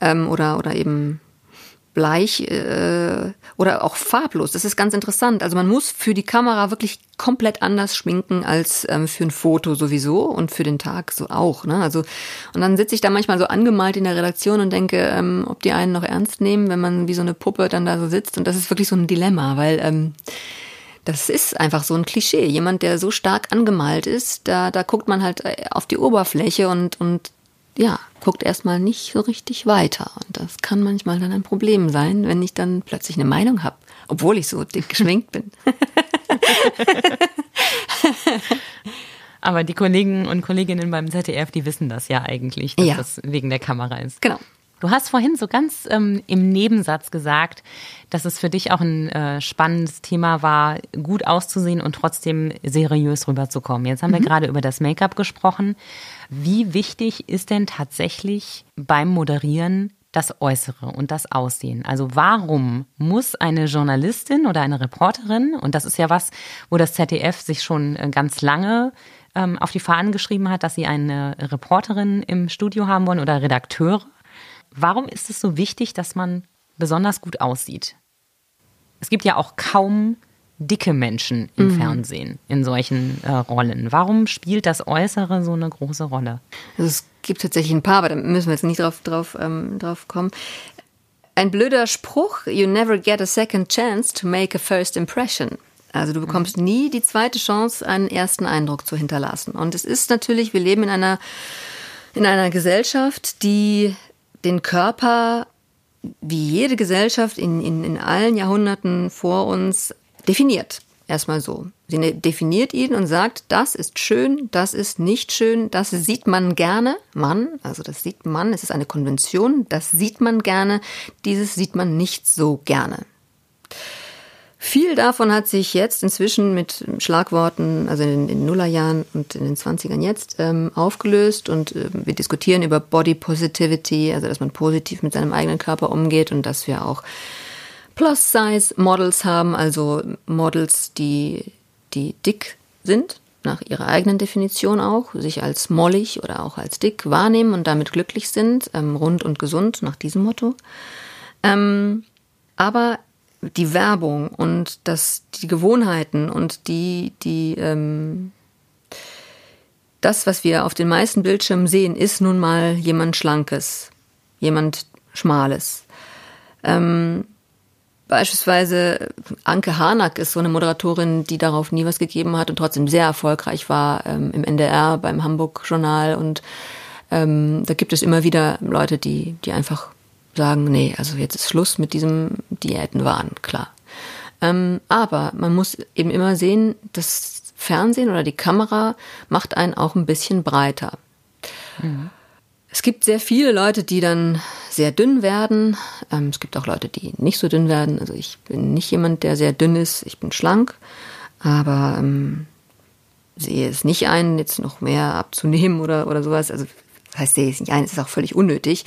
ähm, oder, oder eben bleich äh, oder auch farblos. Das ist ganz interessant. Also man muss für die Kamera wirklich komplett anders schminken als ähm, für ein Foto sowieso und für den Tag so auch. Ne? Also und dann sitze ich da manchmal so angemalt in der Redaktion und denke, ähm, ob die einen noch ernst nehmen, wenn man wie so eine Puppe dann da so sitzt. Und das ist wirklich so ein Dilemma, weil ähm, das ist einfach so ein Klischee. Jemand, der so stark angemalt ist, da, da guckt man halt äh, auf die Oberfläche und, und ja, guckt erstmal nicht so richtig weiter. Und das kann manchmal dann ein Problem sein, wenn ich dann plötzlich eine Meinung habe, obwohl ich so dick geschminkt bin. Aber die Kollegen und Kolleginnen beim ZDF, die wissen das ja eigentlich, dass ja. das wegen der Kamera ist. Genau. Du hast vorhin so ganz ähm, im Nebensatz gesagt, dass es für dich auch ein äh, spannendes Thema war, gut auszusehen und trotzdem seriös rüberzukommen. Jetzt haben mhm. wir gerade über das Make-up gesprochen. Wie wichtig ist denn tatsächlich beim Moderieren das Äußere und das Aussehen. Also warum muss eine Journalistin oder eine Reporterin, und das ist ja was, wo das ZDF sich schon äh, ganz lange ähm, auf die Fahnen geschrieben hat, dass sie eine Reporterin im Studio haben wollen oder Redakteure, Warum ist es so wichtig, dass man besonders gut aussieht? Es gibt ja auch kaum dicke Menschen im mhm. Fernsehen in solchen äh, Rollen. Warum spielt das Äußere so eine große Rolle? Also es gibt tatsächlich ein paar, aber da müssen wir jetzt nicht drauf, drauf, ähm, drauf kommen. Ein blöder Spruch, you never get a second chance to make a first impression. Also du bekommst mhm. nie die zweite Chance, einen ersten Eindruck zu hinterlassen. Und es ist natürlich, wir leben in einer, in einer Gesellschaft, die den Körper wie jede Gesellschaft in, in, in allen Jahrhunderten vor uns definiert. Erstmal so. Sie ne, definiert ihn und sagt, das ist schön, das ist nicht schön, das sieht man gerne. Mann, also das sieht man, es ist eine Konvention, das sieht man gerne, dieses sieht man nicht so gerne. Viel davon hat sich jetzt inzwischen mit Schlagworten, also in den Nullerjahren und in den 20ern jetzt, ähm, aufgelöst und äh, wir diskutieren über Body Positivity, also dass man positiv mit seinem eigenen Körper umgeht und dass wir auch Plus-Size-Models haben, also Models, die, die dick sind, nach ihrer eigenen Definition auch, sich als mollig oder auch als dick wahrnehmen und damit glücklich sind, ähm, rund und gesund nach diesem Motto. Ähm, aber die Werbung und das, die Gewohnheiten und die, die, ähm, das, was wir auf den meisten Bildschirmen sehen, ist nun mal jemand Schlankes, jemand Schmales. Ähm, Beispielsweise Anke Harnack ist so eine Moderatorin, die darauf nie was gegeben hat und trotzdem sehr erfolgreich war ähm, im NDR, beim Hamburg-Journal. Und ähm, da gibt es immer wieder Leute, die, die einfach sagen, nee, also jetzt ist Schluss mit diesem Diätenwahn, klar. Ähm, aber man muss eben immer sehen, das Fernsehen oder die Kamera macht einen auch ein bisschen breiter. Mhm. Es gibt sehr viele Leute, die dann sehr dünn werden. Ähm, es gibt auch Leute, die nicht so dünn werden. Also ich bin nicht jemand, der sehr dünn ist. Ich bin schlank, aber ähm, sehe es nicht ein, jetzt noch mehr abzunehmen oder, oder sowas. Also das heißt, sehe es nicht ein, es ist auch völlig unnötig.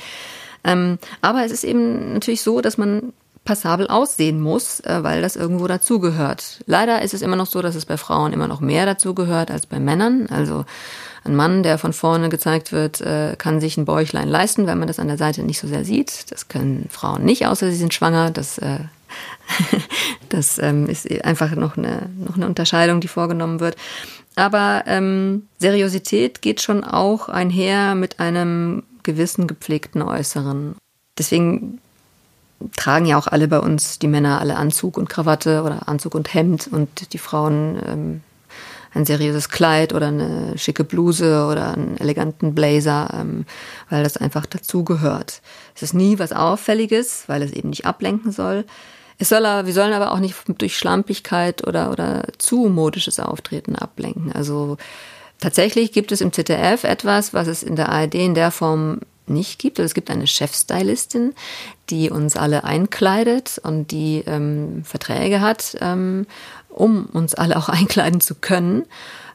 Ähm, aber es ist eben natürlich so, dass man passabel aussehen muss, äh, weil das irgendwo dazugehört. Leider ist es immer noch so, dass es bei Frauen immer noch mehr dazugehört als bei Männern. Also ein Mann, der von vorne gezeigt wird, äh, kann sich ein Bäuchlein leisten, weil man das an der Seite nicht so sehr sieht. Das können Frauen nicht, außer sie sind schwanger. Das, äh, das ähm, ist einfach noch eine, noch eine Unterscheidung, die vorgenommen wird. Aber ähm, Seriosität geht schon auch einher mit einem gewissen gepflegten Äußeren. Deswegen tragen ja auch alle bei uns, die Männer, alle Anzug und Krawatte oder Anzug und Hemd und die Frauen ähm, ein seriöses Kleid oder eine schicke Bluse oder einen eleganten Blazer, ähm, weil das einfach dazugehört. Es ist nie was Auffälliges, weil es eben nicht ablenken soll. Es soll aber, wir sollen aber auch nicht durch Schlampigkeit oder, oder zu modisches Auftreten ablenken. Also tatsächlich gibt es im ZDF etwas, was es in der ARD in der Form nicht gibt. Also es gibt eine Chefstylistin, die uns alle einkleidet und die ähm, Verträge hat, ähm, um uns alle auch einkleiden zu können.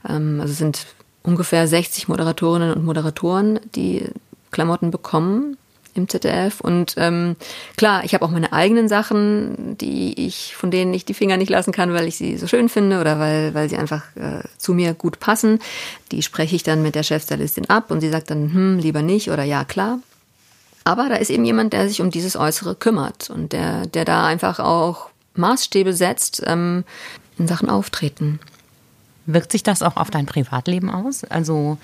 Ähm, also es sind ungefähr 60 Moderatorinnen und Moderatoren, die Klamotten bekommen im ZDF. Und ähm, klar, ich habe auch meine eigenen Sachen, die ich, von denen ich die Finger nicht lassen kann, weil ich sie so schön finde oder weil, weil sie einfach äh, zu mir gut passen. Die spreche ich dann mit der Chefstylistin ab und sie sagt dann, hm, lieber nicht oder ja, klar. Aber da ist eben jemand, der sich um dieses Äußere kümmert und der, der da einfach auch Maßstäbe setzt ähm, in Sachen Auftreten. Wirkt sich das auch auf dein Privatleben aus? Also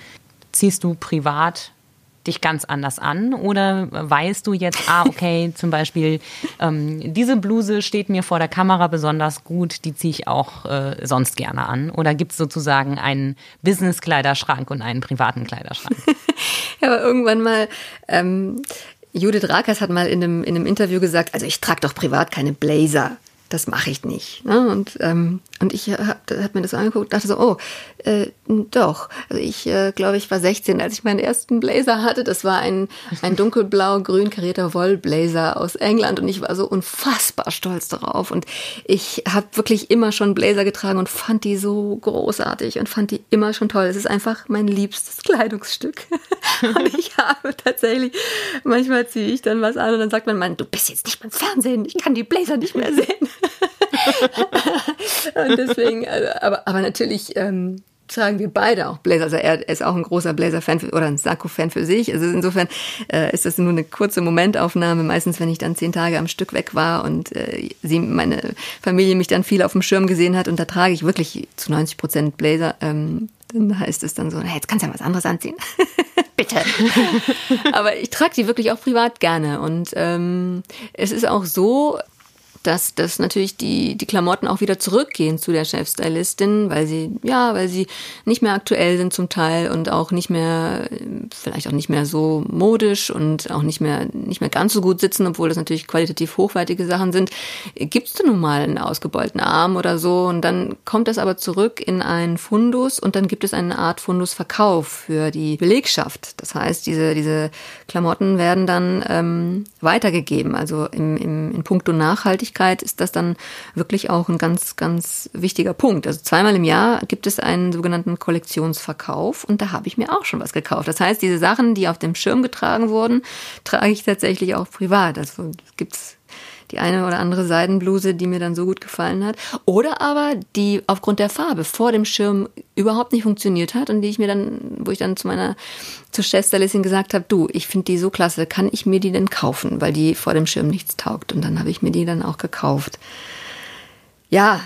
ziehst du privat dich ganz anders an? Oder weißt du jetzt, ah, okay, zum Beispiel, ähm, diese Bluse steht mir vor der Kamera besonders gut, die ziehe ich auch äh, sonst gerne an? Oder gibt es sozusagen einen Business-Kleiderschrank und einen privaten Kleiderschrank? ja, aber irgendwann mal. Ähm Judith Rakers hat mal in einem, in einem Interview gesagt, also ich trage doch privat keine Blazer das mache ich nicht. Ne? Und, ähm, und ich habe hab mir das angeguckt dachte so, oh, äh, doch. Also ich äh, glaube, ich war 16, als ich meinen ersten Blazer hatte. Das war ein, ein dunkelblau-grün karierter Wollblazer aus England und ich war so unfassbar stolz darauf. Und ich habe wirklich immer schon Blazer getragen und fand die so großartig und fand die immer schon toll. Es ist einfach mein liebstes Kleidungsstück. und ich habe tatsächlich, manchmal ziehe ich dann was an und dann sagt mein Mann, du bist jetzt nicht beim Fernsehen, ich kann die Blazer nicht mehr sehen. und deswegen, also, aber, aber natürlich ähm, tragen wir beide auch Blazer. Also er ist auch ein großer Blazer-Fan oder ein Sakko-Fan für sich. Also insofern äh, ist das nur eine kurze Momentaufnahme. Meistens, wenn ich dann zehn Tage am Stück weg war und äh, sie, meine Familie mich dann viel auf dem Schirm gesehen hat und da trage ich wirklich zu 90 Prozent Blazer. Ähm, dann heißt es dann so, hey, jetzt kannst du ja was anderes anziehen. Bitte. Aber ich trage die wirklich auch privat gerne. Und ähm, es ist auch so, dass, dass natürlich die, die Klamotten auch wieder zurückgehen zu der Chefstylistin, weil sie, ja, weil sie nicht mehr aktuell sind zum Teil und auch nicht mehr, vielleicht auch nicht mehr so modisch und auch nicht mehr, nicht mehr ganz so gut sitzen, obwohl das natürlich qualitativ hochwertige Sachen sind. Gibst du nun mal einen ausgebeulten Arm oder so und dann kommt das aber zurück in einen Fundus und dann gibt es eine Art Fundusverkauf für die Belegschaft. Das heißt, diese, diese Klamotten werden dann ähm, weitergegeben, also im, im, in puncto Nachhaltigkeit Nachhaltigkeit ist das dann wirklich auch ein ganz, ganz wichtiger Punkt. Also zweimal im Jahr gibt es einen sogenannten Kollektionsverkauf und da habe ich mir auch schon was gekauft. Das heißt, diese Sachen, die auf dem Schirm getragen wurden, trage ich tatsächlich auch privat. Also gibt es die eine oder andere Seidenbluse, die mir dann so gut gefallen hat. Oder aber die aufgrund der Farbe vor dem Schirm überhaupt nicht funktioniert hat und die ich mir dann, wo ich dann zu meiner, zur Chefstylistin gesagt habe, du, ich finde die so klasse, kann ich mir die denn kaufen, weil die vor dem Schirm nichts taugt. Und dann habe ich mir die dann auch gekauft. Ja,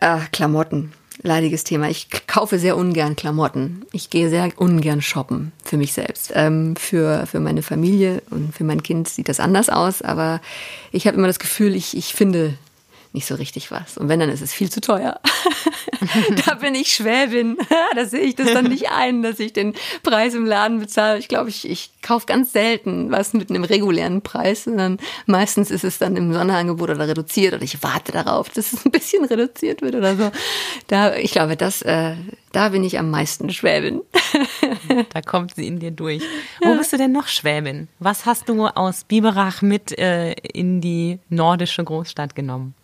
äh, Klamotten leidiges Thema. Ich kaufe sehr ungern Klamotten. Ich gehe sehr ungern shoppen für mich selbst. Ähm, für, für meine Familie und für mein Kind sieht das anders aus, aber ich habe immer das Gefühl, ich, ich finde nicht so richtig was. Und wenn, dann ist es viel zu teuer. da bin ich Schwäbin. da sehe ich das dann nicht ein, dass ich den Preis im Laden bezahle. Ich glaube, ich, ich kaufe ganz selten was mit einem regulären Preis. sondern meistens ist es dann im Sonderangebot oder reduziert oder ich warte darauf, dass es ein bisschen reduziert wird oder so. Da, ich glaube, das, äh, da bin ich am meisten Schwäbin. da kommt sie in dir durch. Wo bist du denn noch Schwäbin? Was hast du aus Biberach mit äh, in die nordische Großstadt genommen?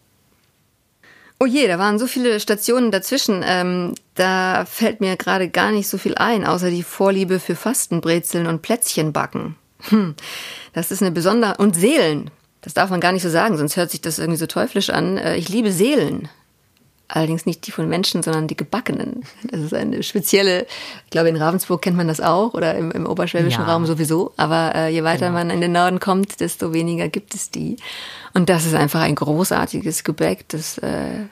Oh je, da waren so viele Stationen dazwischen. Ähm, da fällt mir gerade gar nicht so viel ein, außer die Vorliebe für Fastenbrezeln und Plätzchenbacken. Hm, das ist eine besondere. Und Seelen. Das darf man gar nicht so sagen, sonst hört sich das irgendwie so teuflisch an. Äh, ich liebe Seelen. Allerdings nicht die von Menschen, sondern die gebackenen. Das ist eine spezielle, ich glaube in Ravensburg kennt man das auch oder im, im oberschwäbischen ja. Raum sowieso. Aber äh, je weiter genau. man in den Norden kommt, desto weniger gibt es die. Und das ist einfach ein großartiges Gebäck, das äh,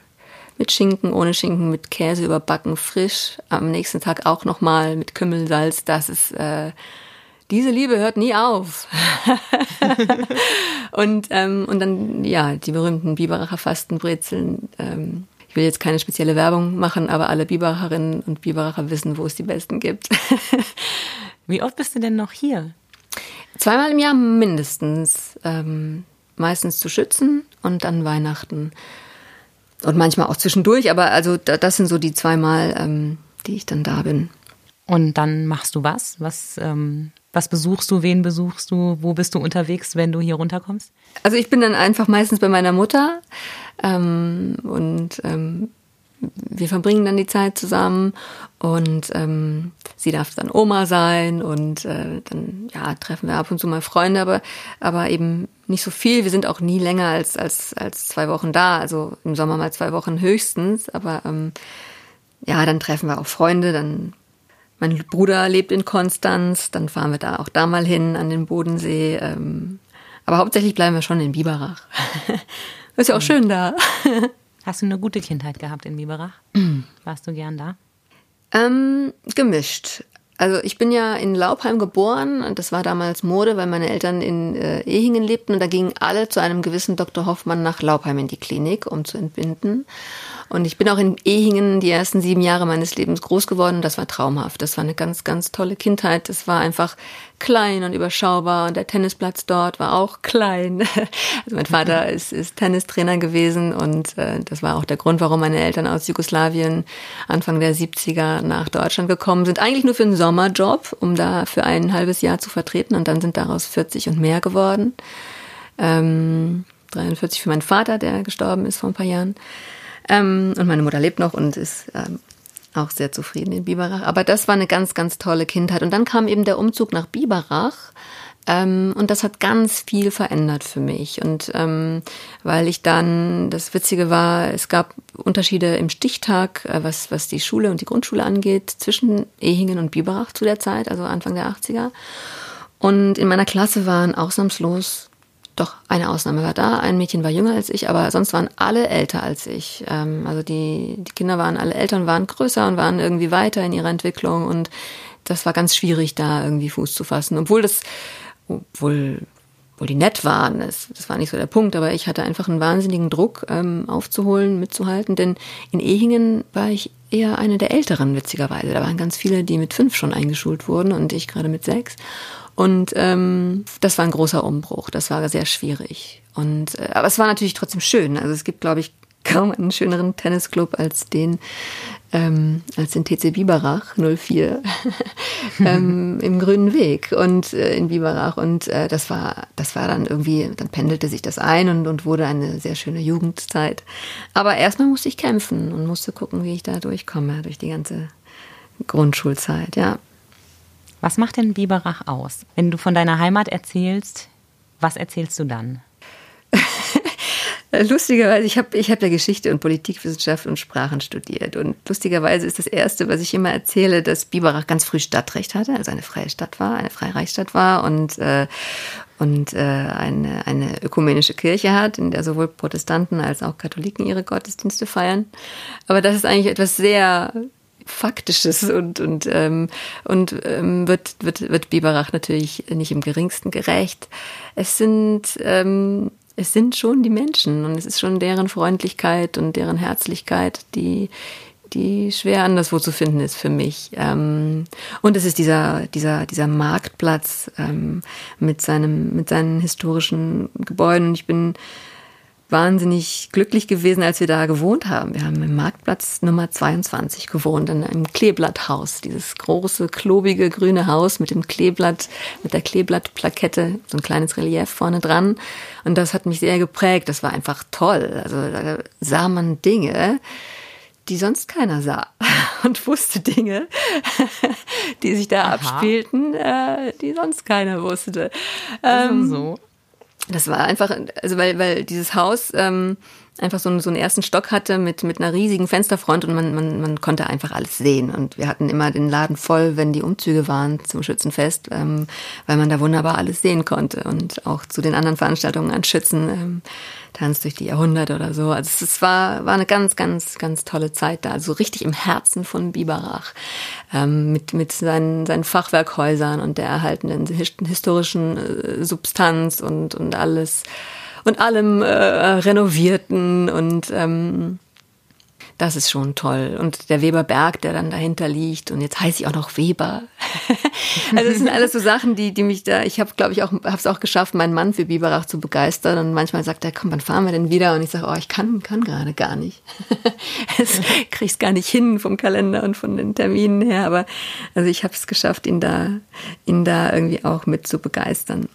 mit Schinken, ohne Schinken, mit Käse überbacken, frisch. Am nächsten Tag auch nochmal mit Kümmelsalz. Das ist äh, diese Liebe hört nie auf. und, ähm, und dann, ja, die berühmten Biberacher Fastenbrezeln. Ähm, ich will jetzt keine spezielle Werbung machen, aber alle Biberacherinnen und Biberacher wissen, wo es die besten gibt. Wie oft bist du denn noch hier? Zweimal im Jahr mindestens. Ähm, meistens zu Schützen und dann Weihnachten. Und manchmal auch zwischendurch, aber also das sind so die zweimal, ähm, die ich dann da bin. Und dann machst du was? Was, ähm, was besuchst du? Wen besuchst du? Wo bist du unterwegs, wenn du hier runterkommst? Also ich bin dann einfach meistens bei meiner Mutter ähm, und ähm, wir verbringen dann die Zeit zusammen und ähm, sie darf dann Oma sein und äh, dann ja treffen wir ab und zu mal Freunde, aber aber eben nicht so viel. Wir sind auch nie länger als als als zwei Wochen da, also im Sommer mal zwei Wochen höchstens. Aber ähm, ja, dann treffen wir auch Freunde. Dann mein Bruder lebt in Konstanz, dann fahren wir da auch da mal hin an den Bodensee. Ähm, aber hauptsächlich bleiben wir schon in Biberach. Ist ja auch schön da. Hast du eine gute Kindheit gehabt in Biberach? Warst du gern da? Ähm, gemischt. Also ich bin ja in Laubheim geboren und das war damals Mode, weil meine Eltern in äh, Ehingen lebten und da gingen alle zu einem gewissen Dr. Hoffmann nach Laubheim in die Klinik, um zu entbinden. Und ich bin auch in Ehingen die ersten sieben Jahre meines Lebens groß geworden. Das war traumhaft. Das war eine ganz, ganz tolle Kindheit. Das war einfach klein und überschaubar. Und der Tennisplatz dort war auch klein. Also mein Vater ist, ist Tennistrainer gewesen und äh, das war auch der Grund, warum meine Eltern aus Jugoslawien Anfang der 70er nach Deutschland gekommen sind. Eigentlich nur für einen Sommerjob, um da für ein halbes Jahr zu vertreten. Und dann sind daraus 40 und mehr geworden. Ähm, 43 für meinen Vater, der gestorben ist vor ein paar Jahren. Ähm, und meine Mutter lebt noch und ist ähm, auch sehr zufrieden in Biberach. Aber das war eine ganz, ganz tolle Kindheit. Und dann kam eben der Umzug nach Biberach. Ähm, und das hat ganz viel verändert für mich. Und ähm, weil ich dann, das Witzige war, es gab Unterschiede im Stichtag, äh, was, was die Schule und die Grundschule angeht, zwischen Ehingen und Biberach zu der Zeit, also Anfang der 80er. Und in meiner Klasse waren ausnahmslos, doch eine Ausnahme war da, ein Mädchen war jünger als ich, aber sonst waren alle älter als ich. Ähm, also die, die Kinder waren alle älter und waren größer und waren irgendwie weiter in ihrer Entwicklung und das war ganz schwierig, da irgendwie Fuß zu fassen. Obwohl das obwohl, obwohl die nett waren, das, das war nicht so der Punkt, aber ich hatte einfach einen wahnsinnigen Druck ähm, aufzuholen, mitzuhalten, denn in Ehingen war ich eher eine der Älteren, witzigerweise. Da waren ganz viele, die mit fünf schon eingeschult wurden und ich gerade mit sechs. Und ähm, das war ein großer Umbruch. Das war sehr schwierig. Und äh, aber es war natürlich trotzdem schön. Also es gibt, glaube ich, kaum einen schöneren Tennisclub als den, ähm, als den TC Biberach 04 ähm, im Grünen Weg und äh, in Biberach. Und äh, das war, das war dann irgendwie, dann pendelte sich das ein und, und wurde eine sehr schöne Jugendzeit. Aber erstmal musste ich kämpfen und musste gucken, wie ich da durchkomme, durch die ganze Grundschulzeit, ja. Was macht denn Biberach aus? Wenn du von deiner Heimat erzählst, was erzählst du dann? Lustigerweise, ich habe ich hab ja Geschichte und Politikwissenschaft und Sprachen studiert. Und lustigerweise ist das Erste, was ich immer erzähle, dass Biberach ganz früh Stadtrecht hatte, also eine freie Stadt war, eine freie Reichsstadt war und, äh, und äh, eine, eine ökumenische Kirche hat, in der sowohl Protestanten als auch Katholiken ihre Gottesdienste feiern. Aber das ist eigentlich etwas sehr Faktisches und, und, ähm, und ähm, wird, wird, wird Biberach natürlich nicht im geringsten gerecht. Es sind ähm, es sind schon die Menschen und es ist schon deren Freundlichkeit und deren Herzlichkeit, die, die schwer anderswo zu finden ist für mich. Ähm, und es ist dieser, dieser, dieser Marktplatz ähm, mit, seinem, mit seinen historischen Gebäuden. Ich bin wahnsinnig glücklich gewesen, als wir da gewohnt haben. Wir haben im Marktplatz Nummer 22 gewohnt, in einem Kleeblatthaus. Dieses große, klobige, grüne Haus mit dem Kleeblatt, mit der Kleeblattplakette, so ein kleines Relief vorne dran. Und das hat mich sehr geprägt. Das war einfach toll. Also da sah man Dinge, die sonst keiner sah und wusste Dinge, die sich da Aha. abspielten, äh, die sonst keiner wusste. Ähm, so das war einfach, also weil, weil dieses Haus ähm, einfach so, einen, so einen ersten Stock hatte mit, mit einer riesigen Fensterfront und man, man, man konnte einfach alles sehen. Und wir hatten immer den Laden voll, wenn die Umzüge waren zum Schützenfest, ähm, weil man da wunderbar alles sehen konnte. Und auch zu den anderen Veranstaltungen an Schützen. Ähm, Tanz durch die Jahrhunderte oder so. Also es war, war eine ganz, ganz, ganz tolle Zeit da. Also richtig im Herzen von Biberach. Ähm, mit, mit seinen, seinen Fachwerkhäusern und der erhaltenen historischen äh, Substanz und, und alles und allem äh, renovierten und ähm, das ist schon toll. Und der Weberberg, der dann dahinter liegt. Und jetzt heiße ich auch noch Weber. also das sind alles so Sachen, die, die mich da, ich habe, glaube ich, auch, habe es auch geschafft, meinen Mann für Biberach zu begeistern. Und manchmal sagt er, komm, wann fahren wir denn wieder? Und ich sage, oh, ich kann, kann gerade gar nicht. das krieg's gar nicht hin vom Kalender und von den Terminen her. Aber also ich habe es geschafft, ihn da, ihn da irgendwie auch mit zu begeistern.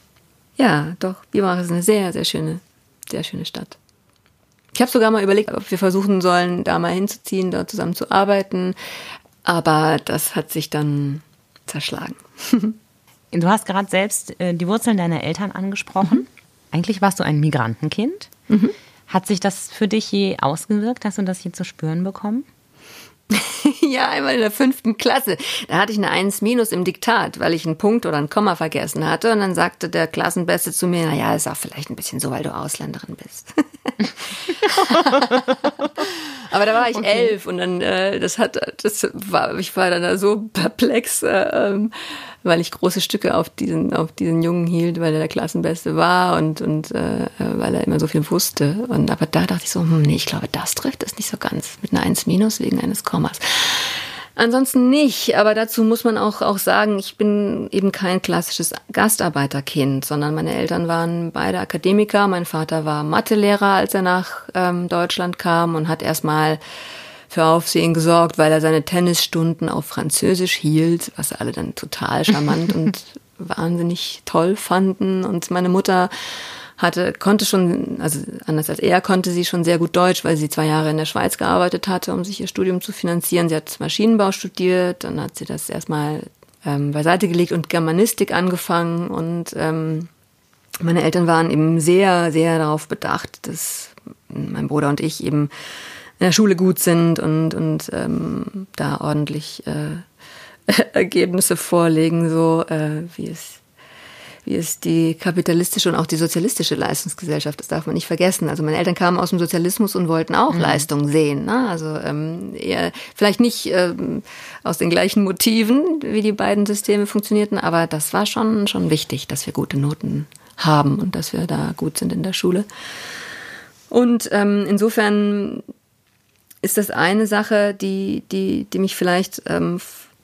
Ja, doch, Biberach ist eine sehr, sehr schöne, sehr schöne Stadt. Ich habe sogar mal überlegt, ob wir versuchen sollen, da mal hinzuziehen, dort zusammen zu arbeiten. Aber das hat sich dann zerschlagen. du hast gerade selbst äh, die Wurzeln deiner Eltern angesprochen. Mhm. Eigentlich warst du ein Migrantenkind. Mhm. Hat sich das für dich je ausgewirkt? Hast du das je zu spüren bekommen? ja, einmal in der fünften Klasse. Da hatte ich eine Eins minus im Diktat, weil ich einen Punkt oder ein Komma vergessen hatte. Und dann sagte der Klassenbeste zu mir, na ja, ist auch vielleicht ein bisschen so, weil du Ausländerin bist. Aber da war ich okay. elf und dann, äh, das hat, das war, ich war dann da so perplex, äh, ähm, weil ich große Stücke auf diesen, auf diesen Jungen hielt, weil er der Klassenbeste war und, und äh, weil er immer so viel wusste. Und aber da dachte ich so, hm, nee, ich glaube, das trifft es nicht so ganz mit einer 1 minus wegen eines Kommas. Ansonsten nicht, aber dazu muss man auch, auch sagen, ich bin eben kein klassisches Gastarbeiterkind, sondern meine Eltern waren beide Akademiker. Mein Vater war Mathelehrer, als er nach ähm, Deutschland kam und hat erstmal für Aufsehen gesorgt, weil er seine Tennisstunden auf Französisch hielt, was alle dann total charmant und wahnsinnig toll fanden. Und meine Mutter hatte, konnte schon, also anders als er, konnte sie schon sehr gut Deutsch, weil sie zwei Jahre in der Schweiz gearbeitet hatte, um sich ihr Studium zu finanzieren. Sie hat Maschinenbau studiert, dann hat sie das erstmal ähm, beiseite gelegt und Germanistik angefangen und ähm, meine Eltern waren eben sehr, sehr darauf bedacht, dass mein Bruder und ich eben in der Schule gut sind und, und ähm, da ordentlich äh, Ergebnisse vorlegen, so äh, wie es wie es die kapitalistische und auch die sozialistische Leistungsgesellschaft, das darf man nicht vergessen. Also meine Eltern kamen aus dem Sozialismus und wollten auch mhm. Leistung sehen. Ne? Also ähm, eher, vielleicht nicht ähm, aus den gleichen Motiven, wie die beiden Systeme funktionierten, aber das war schon, schon wichtig, dass wir gute Noten haben und dass wir da gut sind in der Schule. Und ähm, insofern ist das eine Sache, die, die, die mich vielleicht ähm,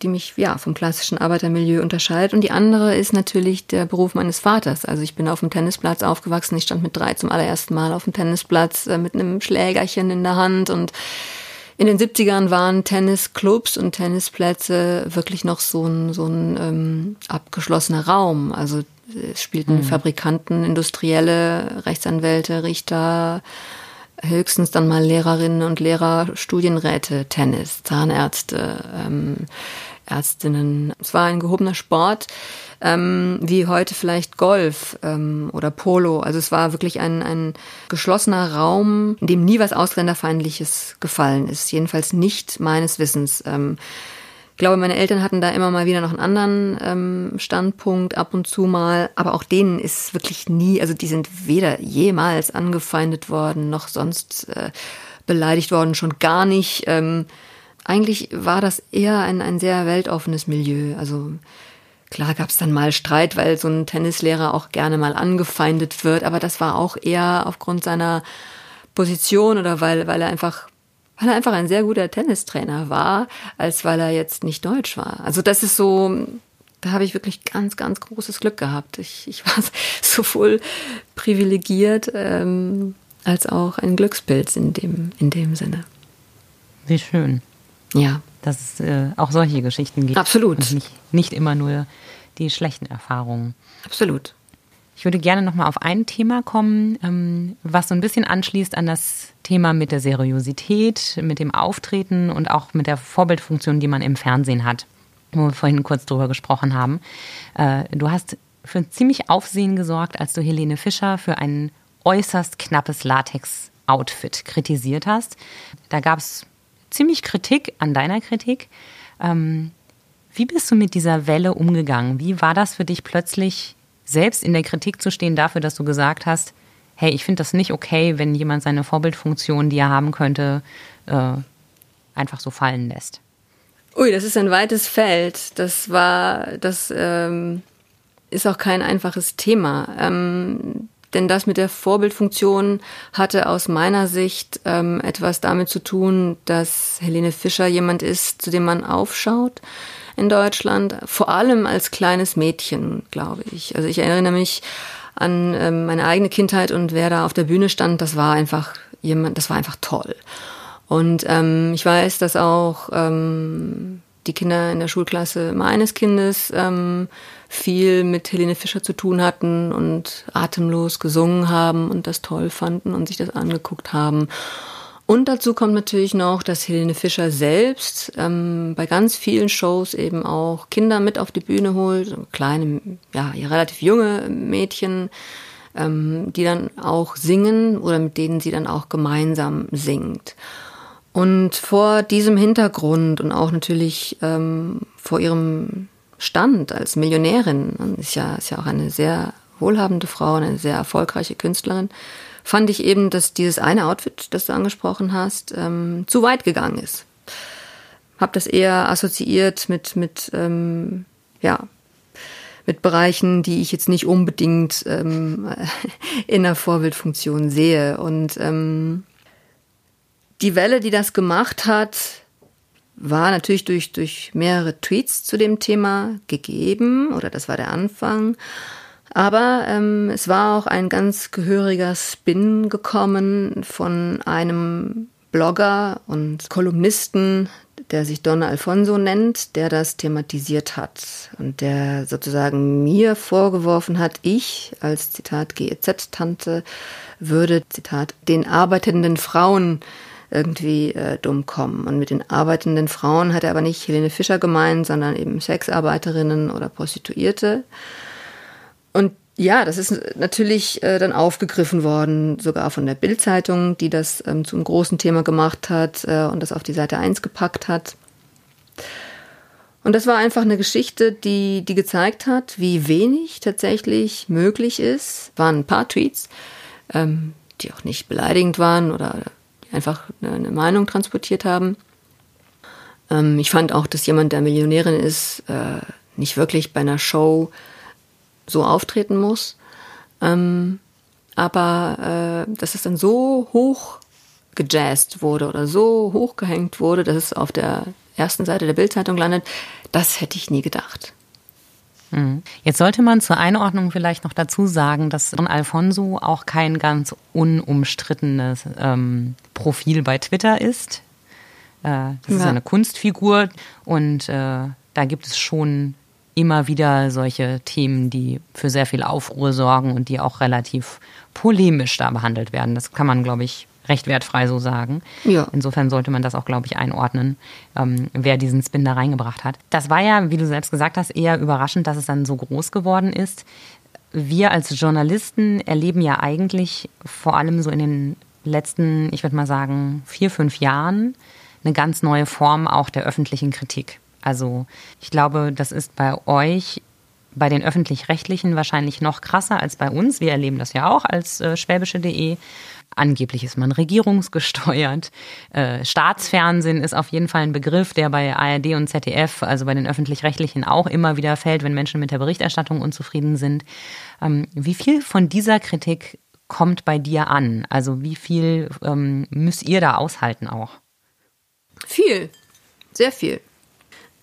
die mich ja vom klassischen Arbeitermilieu unterscheidet. Und die andere ist natürlich der Beruf meines Vaters. Also ich bin auf dem Tennisplatz aufgewachsen. Ich stand mit drei zum allerersten Mal auf dem Tennisplatz äh, mit einem Schlägerchen in der Hand und in den 70ern waren Tennisclubs und Tennisplätze wirklich noch so ein, so ein ähm, abgeschlossener Raum. Also es spielten mhm. Fabrikanten, Industrielle, Rechtsanwälte, Richter, höchstens dann mal Lehrerinnen und Lehrer, Studienräte, Tennis, Zahnärzte, ähm, Ärztinnen. Es war ein gehobener Sport, ähm, wie heute vielleicht Golf ähm, oder Polo. Also es war wirklich ein, ein geschlossener Raum, in dem nie was Ausländerfeindliches gefallen ist. Jedenfalls nicht meines Wissens. Ähm, ich glaube, meine Eltern hatten da immer mal wieder noch einen anderen ähm, Standpunkt, ab und zu mal, aber auch denen ist wirklich nie, also die sind weder jemals angefeindet worden, noch sonst äh, beleidigt worden, schon gar nicht. Ähm, eigentlich war das eher ein, ein sehr weltoffenes Milieu. Also klar gab es dann mal Streit, weil so ein Tennislehrer auch gerne mal angefeindet wird, aber das war auch eher aufgrund seiner Position oder weil, weil er einfach weil er einfach ein sehr guter Tennistrainer war, als weil er jetzt nicht deutsch war. Also das ist so, da habe ich wirklich ganz, ganz großes Glück gehabt. Ich, ich war sowohl privilegiert ähm, als auch ein Glückspilz in dem, in dem Sinne. Wie schön. Ja. Dass es äh, auch solche Geschichten gibt. Absolut. Und nicht, nicht immer nur die schlechten Erfahrungen. Absolut. Ich würde gerne nochmal auf ein Thema kommen, ähm, was so ein bisschen anschließt an das Thema mit der Seriosität, mit dem Auftreten und auch mit der Vorbildfunktion, die man im Fernsehen hat, wo wir vorhin kurz drüber gesprochen haben. Äh, du hast für ziemlich Aufsehen gesorgt, als du Helene Fischer für ein äußerst knappes Latex-Outfit kritisiert hast. Da gab es ziemlich Kritik an deiner Kritik. Ähm, wie bist du mit dieser Welle umgegangen? Wie war das für dich plötzlich selbst in der Kritik zu stehen dafür, dass du gesagt hast, hey, ich finde das nicht okay, wenn jemand seine Vorbildfunktion, die er haben könnte, äh, einfach so fallen lässt? Ui, das ist ein weites Feld. Das war, das ähm, ist auch kein einfaches Thema. Ähm, denn das mit der Vorbildfunktion hatte aus meiner Sicht ähm, etwas damit zu tun, dass Helene Fischer jemand ist, zu dem man aufschaut, in Deutschland, vor allem als kleines Mädchen, glaube ich. Also ich erinnere mich an ähm, meine eigene Kindheit und wer da auf der Bühne stand, das war einfach jemand, das war einfach toll. Und ähm, ich weiß, dass auch ähm, die Kinder in der Schulklasse meines Kindes ähm, viel mit Helene Fischer zu tun hatten und atemlos gesungen haben und das toll fanden und sich das angeguckt haben. Und dazu kommt natürlich noch, dass Helene Fischer selbst ähm, bei ganz vielen Shows eben auch Kinder mit auf die Bühne holt, kleine, ja, relativ junge Mädchen, ähm, die dann auch singen oder mit denen sie dann auch gemeinsam singt. Und vor diesem Hintergrund und auch natürlich ähm, vor ihrem Stand als Millionärin, ist ja, ist ja auch eine sehr wohlhabende Frau, eine sehr erfolgreiche Künstlerin, fand ich eben, dass dieses eine Outfit, das du angesprochen hast, ähm, zu weit gegangen ist. Hab das eher assoziiert mit, mit, ähm, ja, mit Bereichen, die ich jetzt nicht unbedingt ähm, in der Vorbildfunktion sehe. Und ähm, die Welle, die das gemacht hat, war natürlich durch, durch mehrere Tweets zu dem Thema gegeben, oder das war der Anfang. Aber ähm, es war auch ein ganz gehöriger Spin gekommen von einem Blogger und Kolumnisten, der sich Donna Alfonso nennt, der das thematisiert hat und der sozusagen mir vorgeworfen hat, ich als Zitat GEZ-Tante würde, Zitat, den arbeitenden Frauen irgendwie äh, dumm kommen. Und mit den arbeitenden Frauen hat er aber nicht Helene Fischer gemeint, sondern eben Sexarbeiterinnen oder Prostituierte. Und ja, das ist natürlich äh, dann aufgegriffen worden, sogar von der Bildzeitung, die das ähm, zum großen Thema gemacht hat äh, und das auf die Seite 1 gepackt hat. Und das war einfach eine Geschichte, die, die gezeigt hat, wie wenig tatsächlich möglich ist. Waren ein paar Tweets, ähm, die auch nicht beleidigend waren oder einfach eine Meinung transportiert haben. Ähm, ich fand auch, dass jemand, der Millionärin ist, äh, nicht wirklich bei einer Show so auftreten muss. Ähm, aber äh, dass es dann so hoch gejazzt wurde oder so hochgehängt wurde, dass es auf der ersten Seite der Bildzeitung landet, das hätte ich nie gedacht. Mhm. Jetzt sollte man zur Einordnung vielleicht noch dazu sagen, dass Don Alfonso auch kein ganz unumstrittenes ähm, Profil bei Twitter ist. Äh, das ja. ist eine Kunstfigur und äh, da gibt es schon immer wieder solche Themen, die für sehr viel Aufruhr sorgen und die auch relativ polemisch da behandelt werden. Das kann man, glaube ich, recht wertfrei so sagen. Ja. Insofern sollte man das auch, glaube ich, einordnen, ähm, wer diesen Spin da reingebracht hat. Das war ja, wie du selbst gesagt hast, eher überraschend, dass es dann so groß geworden ist. Wir als Journalisten erleben ja eigentlich vor allem so in den letzten, ich würde mal sagen, vier, fünf Jahren eine ganz neue Form auch der öffentlichen Kritik. Also ich glaube, das ist bei euch bei den öffentlich-rechtlichen wahrscheinlich noch krasser als bei uns. Wir erleben das ja auch als äh, schwäbische.de. Angeblich ist man regierungsgesteuert. Äh, Staatsfernsehen ist auf jeden Fall ein Begriff, der bei ARD und ZDF, also bei den öffentlich-rechtlichen, auch immer wieder fällt, wenn Menschen mit der Berichterstattung unzufrieden sind. Ähm, wie viel von dieser Kritik kommt bei dir an? Also wie viel ähm, müsst ihr da aushalten auch? Viel, sehr viel.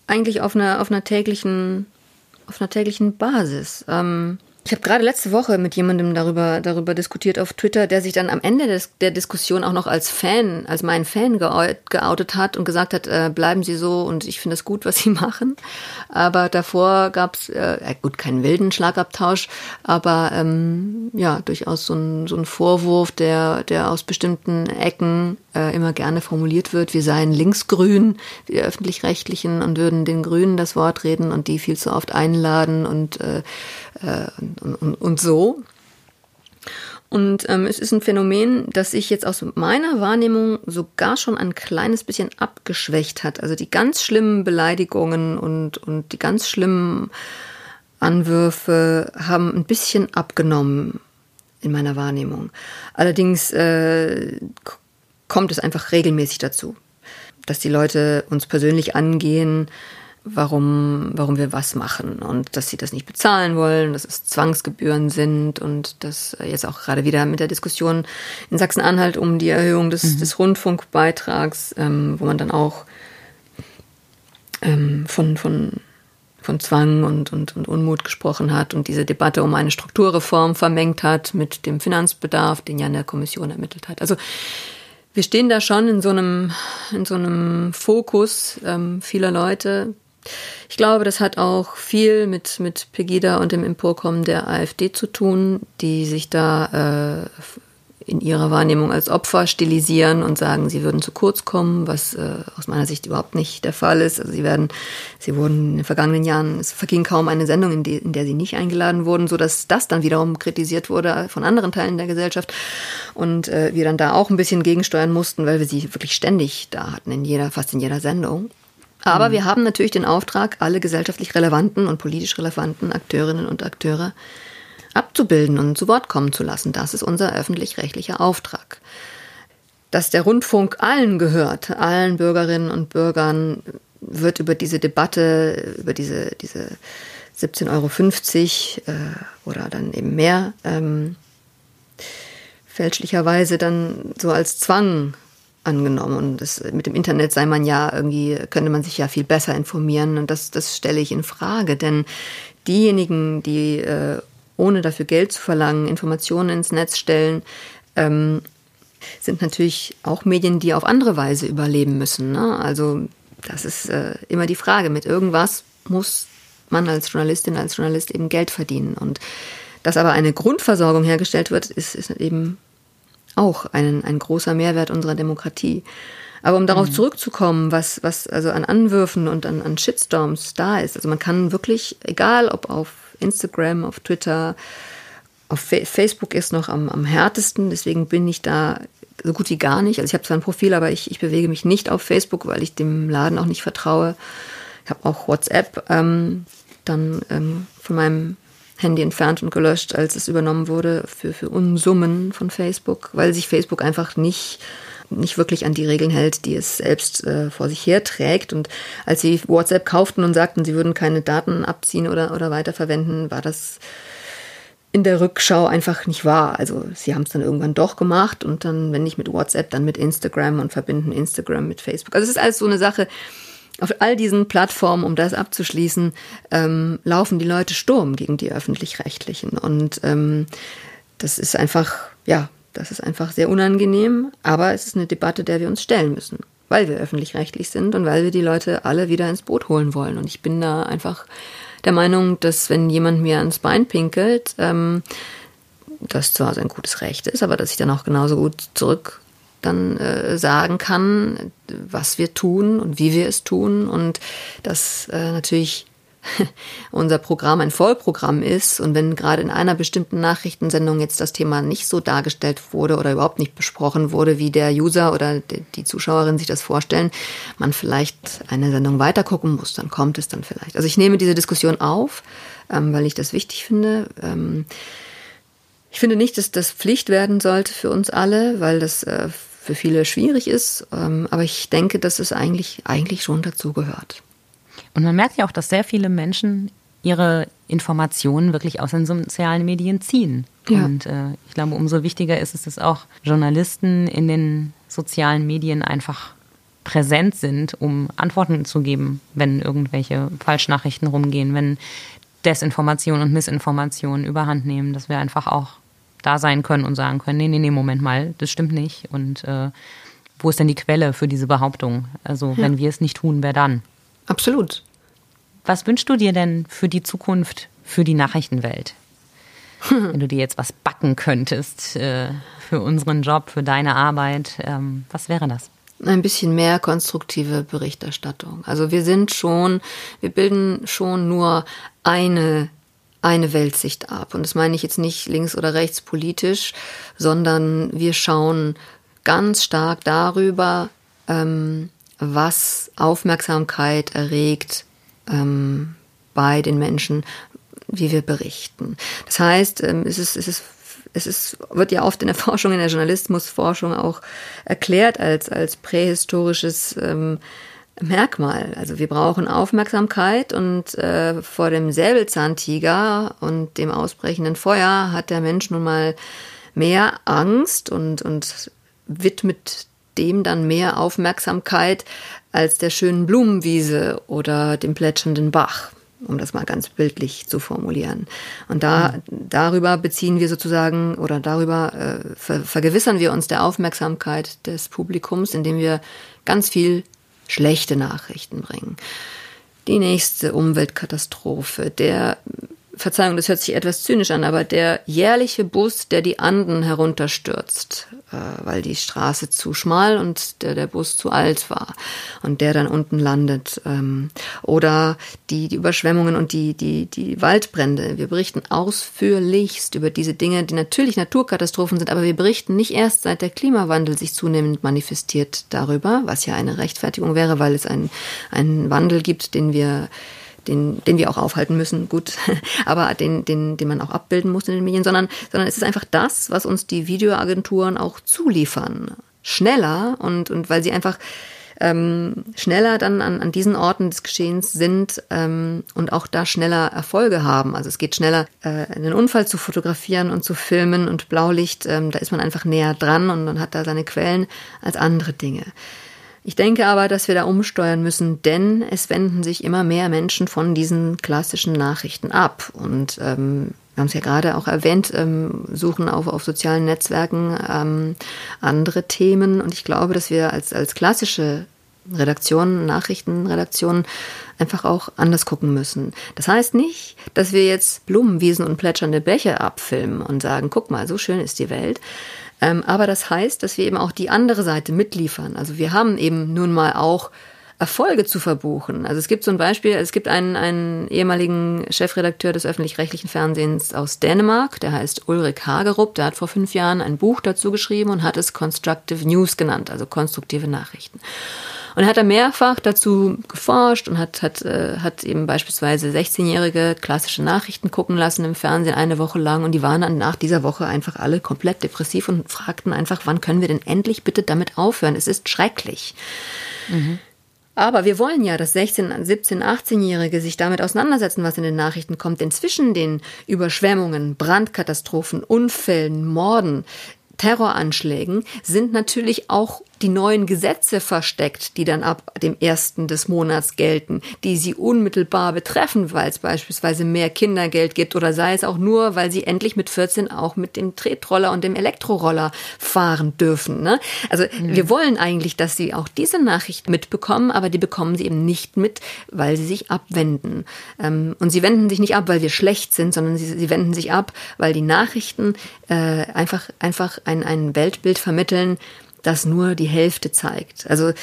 Eigentlich auf einer, auf einer täglichen, auf einer täglichen Basis. Ähm, ich habe gerade letzte Woche mit jemandem darüber, darüber diskutiert auf Twitter, der sich dann am Ende des, der Diskussion auch noch als Fan, als mein Fan geoutet hat und gesagt hat, äh, bleiben Sie so und ich finde es gut, was Sie machen. Aber davor gab es, äh, gut, keinen wilden Schlagabtausch, aber ähm, ja, durchaus so ein, so ein Vorwurf, der, der aus bestimmten Ecken äh, immer gerne formuliert wird, wir seien linksgrün, die öffentlich-rechtlichen, und würden den Grünen das Wort reden und die viel zu oft einladen und äh, äh, und, und, und so. Und ähm, es ist ein Phänomen, das sich jetzt aus meiner Wahrnehmung sogar schon ein kleines bisschen abgeschwächt hat. Also die ganz schlimmen Beleidigungen und, und die ganz schlimmen Anwürfe haben ein bisschen abgenommen in meiner Wahrnehmung. Allerdings äh, kommt es einfach regelmäßig dazu, dass die Leute uns persönlich angehen, warum, warum wir was machen und dass sie das nicht bezahlen wollen, dass es Zwangsgebühren sind und dass jetzt auch gerade wieder mit der Diskussion in Sachsen-Anhalt um die Erhöhung des, mhm. des Rundfunkbeitrags, ähm, wo man dann auch ähm, von, von, von Zwang und, und, und Unmut gesprochen hat und diese Debatte um eine Strukturreform vermengt hat mit dem Finanzbedarf, den ja in der Kommission ermittelt hat. Also wir stehen da schon in so einem, in so einem Fokus ähm, vieler Leute, ich glaube, das hat auch viel mit, mit Pegida und dem Emporkommen der AfD zu tun, die sich da äh, in ihrer Wahrnehmung als Opfer stilisieren und sagen, sie würden zu kurz kommen, was äh, aus meiner Sicht überhaupt nicht der Fall ist. Also sie werden, sie wurden in den vergangenen Jahren, es verging kaum eine Sendung, in, die, in der sie nicht eingeladen wurden, so dass das dann wiederum kritisiert wurde von anderen Teilen der Gesellschaft und äh, wir dann da auch ein bisschen gegensteuern mussten, weil wir sie wirklich ständig da hatten in jeder, fast in jeder Sendung. Aber mhm. wir haben natürlich den Auftrag, alle gesellschaftlich relevanten und politisch relevanten Akteurinnen und Akteure abzubilden und zu Wort kommen zu lassen. Das ist unser öffentlich-rechtlicher Auftrag. Dass der Rundfunk allen gehört, allen Bürgerinnen und Bürgern, wird über diese Debatte, über diese, diese 17,50 Euro äh, oder dann eben mehr ähm, fälschlicherweise dann so als Zwang angenommen. Und das, mit dem Internet sei man ja irgendwie, könnte man sich ja viel besser informieren. Und das, das stelle ich in Frage. Denn diejenigen, die äh, ohne dafür Geld zu verlangen, Informationen ins Netz stellen, ähm, sind natürlich auch Medien, die auf andere Weise überleben müssen. Ne? Also das ist äh, immer die Frage. Mit irgendwas muss man als Journalistin, als Journalist eben Geld verdienen. Und dass aber eine Grundversorgung hergestellt wird, ist, ist eben auch ein, ein großer Mehrwert unserer Demokratie. Aber um darauf mhm. zurückzukommen, was, was also an Anwürfen und an, an Shitstorms da ist, also man kann wirklich, egal ob auf Instagram, auf Twitter, auf Facebook ist noch am, am härtesten, deswegen bin ich da so gut wie gar nicht. Also ich habe zwar ein Profil, aber ich, ich bewege mich nicht auf Facebook, weil ich dem Laden auch nicht vertraue. Ich habe auch WhatsApp ähm, dann ähm, von meinem Handy entfernt und gelöscht, als es übernommen wurde für, für Unsummen von Facebook, weil sich Facebook einfach nicht nicht wirklich an die Regeln hält, die es selbst äh, vor sich her trägt. Und als sie WhatsApp kauften und sagten, sie würden keine Daten abziehen oder, oder weiterverwenden, war das in der Rückschau einfach nicht wahr. Also sie haben es dann irgendwann doch gemacht und dann, wenn nicht mit WhatsApp, dann mit Instagram und verbinden Instagram mit Facebook. Also es ist alles so eine Sache. Auf all diesen Plattformen, um das abzuschließen, ähm, laufen die Leute Sturm gegen die öffentlich-rechtlichen. Und ähm, das ist einfach, ja, das ist einfach sehr unangenehm, aber es ist eine Debatte, der wir uns stellen müssen, weil wir öffentlich-rechtlich sind und weil wir die Leute alle wieder ins Boot holen wollen. Und ich bin da einfach der Meinung, dass wenn jemand mir ans Bein pinkelt, ähm, das zwar sein gutes Recht ist, aber dass ich dann auch genauso gut zurück dann äh, sagen kann, was wir tun und wie wir es tun und dass äh, natürlich unser Programm ein Vollprogramm ist und wenn gerade in einer bestimmten Nachrichtensendung jetzt das Thema nicht so dargestellt wurde oder überhaupt nicht besprochen wurde, wie der User oder die Zuschauerin sich das vorstellen, man vielleicht eine Sendung weitergucken muss, dann kommt es dann vielleicht. Also ich nehme diese Diskussion auf, ähm, weil ich das wichtig finde. Ähm, ich finde nicht, dass das Pflicht werden sollte für uns alle, weil das äh, für viele schwierig ist. Ähm, aber ich denke, dass es eigentlich, eigentlich schon dazu gehört. Und man merkt ja auch, dass sehr viele Menschen ihre Informationen wirklich aus den sozialen Medien ziehen. Ja. Und äh, ich glaube, umso wichtiger ist es, dass auch Journalisten in den sozialen Medien einfach präsent sind, um Antworten zu geben, wenn irgendwelche Falschnachrichten rumgehen, wenn Desinformation und Missinformation überhand nehmen, dass wir einfach auch da sein können und sagen können, nee, nee, nee, Moment mal, das stimmt nicht. Und äh, wo ist denn die Quelle für diese Behauptung? Also ja. wenn wir es nicht tun, wer dann? Absolut. Was wünschst du dir denn für die Zukunft, für die Nachrichtenwelt? Wenn du dir jetzt was backen könntest äh, für unseren Job, für deine Arbeit, ähm, was wäre das? Ein bisschen mehr konstruktive Berichterstattung. Also wir sind schon, wir bilden schon nur eine eine Weltsicht ab. Und das meine ich jetzt nicht links oder rechts politisch, sondern wir schauen ganz stark darüber, ähm, was Aufmerksamkeit erregt ähm, bei den Menschen, wie wir berichten. Das heißt, ähm, es ist, es ist es ist, wird ja oft in der Forschung, in der Journalismusforschung auch erklärt als, als prähistorisches ähm, Merkmal. Also wir brauchen Aufmerksamkeit und äh, vor dem Säbelzahntiger und dem ausbrechenden Feuer hat der Mensch nun mal mehr Angst und, und widmet dem dann mehr Aufmerksamkeit als der schönen Blumenwiese oder dem plätschernden Bach, um das mal ganz bildlich zu formulieren. Und da, mhm. darüber beziehen wir sozusagen oder darüber äh, ver vergewissern wir uns der Aufmerksamkeit des Publikums, indem wir ganz viel schlechte Nachrichten bringen. Die nächste Umweltkatastrophe, der Verzeihung, das hört sich etwas zynisch an, aber der jährliche Bus, der die Anden herunterstürzt, weil die Straße zu schmal und der, der Bus zu alt war und der dann unten landet. Ähm, oder die, die Überschwemmungen und die, die, die Waldbrände. Wir berichten ausführlichst über diese Dinge, die natürlich Naturkatastrophen sind, aber wir berichten nicht erst seit der Klimawandel sich zunehmend manifestiert darüber, was ja eine Rechtfertigung wäre, weil es einen, einen Wandel gibt, den wir den, den wir auch aufhalten müssen, gut, aber den, den, den man auch abbilden muss in den Medien, sondern, sondern es ist einfach das, was uns die Videoagenturen auch zuliefern. Schneller und, und weil sie einfach ähm, schneller dann an, an diesen Orten des Geschehens sind ähm, und auch da schneller Erfolge haben. Also es geht schneller, äh, einen Unfall zu fotografieren und zu filmen und Blaulicht, ähm, da ist man einfach näher dran und man hat da seine Quellen als andere Dinge. Ich denke aber, dass wir da umsteuern müssen, denn es wenden sich immer mehr Menschen von diesen klassischen Nachrichten ab. Und ähm, wir haben es ja gerade auch erwähnt, ähm, suchen auf, auf sozialen Netzwerken ähm, andere Themen. Und ich glaube, dass wir als, als klassische Redaktionen, Nachrichtenredaktionen einfach auch anders gucken müssen. Das heißt nicht, dass wir jetzt Blumenwiesen und plätschernde Bäche abfilmen und sagen, guck mal, so schön ist die Welt, aber das heißt, dass wir eben auch die andere Seite mitliefern. Also wir haben eben nun mal auch Erfolge zu verbuchen. Also es gibt so ein Beispiel, es gibt einen, einen ehemaligen Chefredakteur des öffentlich-rechtlichen Fernsehens aus Dänemark, der heißt Ulrich Hagerup, der hat vor fünf Jahren ein Buch dazu geschrieben und hat es Constructive News genannt, also konstruktive Nachrichten. Und er hat da mehrfach dazu geforscht und hat, hat, äh, hat eben beispielsweise 16-jährige klassische Nachrichten gucken lassen im Fernsehen eine Woche lang und die waren dann nach dieser Woche einfach alle komplett depressiv und fragten einfach, wann können wir denn endlich bitte damit aufhören? Es ist schrecklich. Mhm. Aber wir wollen ja, dass 16, 17, 18-Jährige sich damit auseinandersetzen, was in den Nachrichten kommt. Denn zwischen den Überschwemmungen, Brandkatastrophen, Unfällen, Morden, Terroranschlägen sind natürlich auch die neuen Gesetze versteckt, die dann ab dem ersten des Monats gelten, die sie unmittelbar betreffen, weil es beispielsweise mehr Kindergeld gibt oder sei es auch nur, weil sie endlich mit 14 auch mit dem Tretroller und dem Elektroroller fahren dürfen. Ne? Also mhm. wir wollen eigentlich, dass sie auch diese Nachricht mitbekommen, aber die bekommen sie eben nicht mit, weil sie sich abwenden. Ähm, und sie wenden sich nicht ab, weil wir schlecht sind, sondern sie, sie wenden sich ab, weil die Nachrichten äh, einfach, einfach ein, ein Weltbild vermitteln, das nur die Hälfte zeigt. Also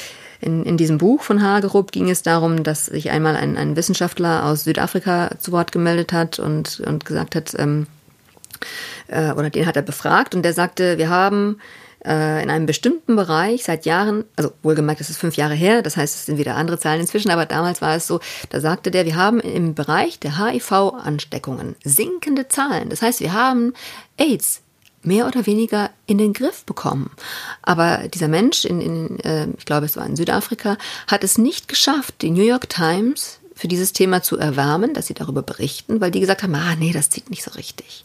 in, in diesem Buch von Hagerup ging es darum, dass sich einmal ein, ein Wissenschaftler aus Südafrika zu Wort gemeldet hat und, und gesagt hat, ähm, äh, oder den hat er befragt und der sagte, wir haben äh, in einem bestimmten Bereich seit Jahren, also wohlgemerkt, das ist fünf Jahre her, das heißt, es sind wieder andere Zahlen inzwischen, aber damals war es so, da sagte der, wir haben im Bereich der HIV-Ansteckungen sinkende Zahlen. Das heißt, wir haben AIDS mehr oder weniger in den Griff bekommen. Aber dieser Mensch, in, in äh, ich glaube, es war in Südafrika, hat es nicht geschafft, die New York Times für dieses Thema zu erwärmen, dass sie darüber berichten, weil die gesagt haben, ah nee, das zieht nicht so richtig.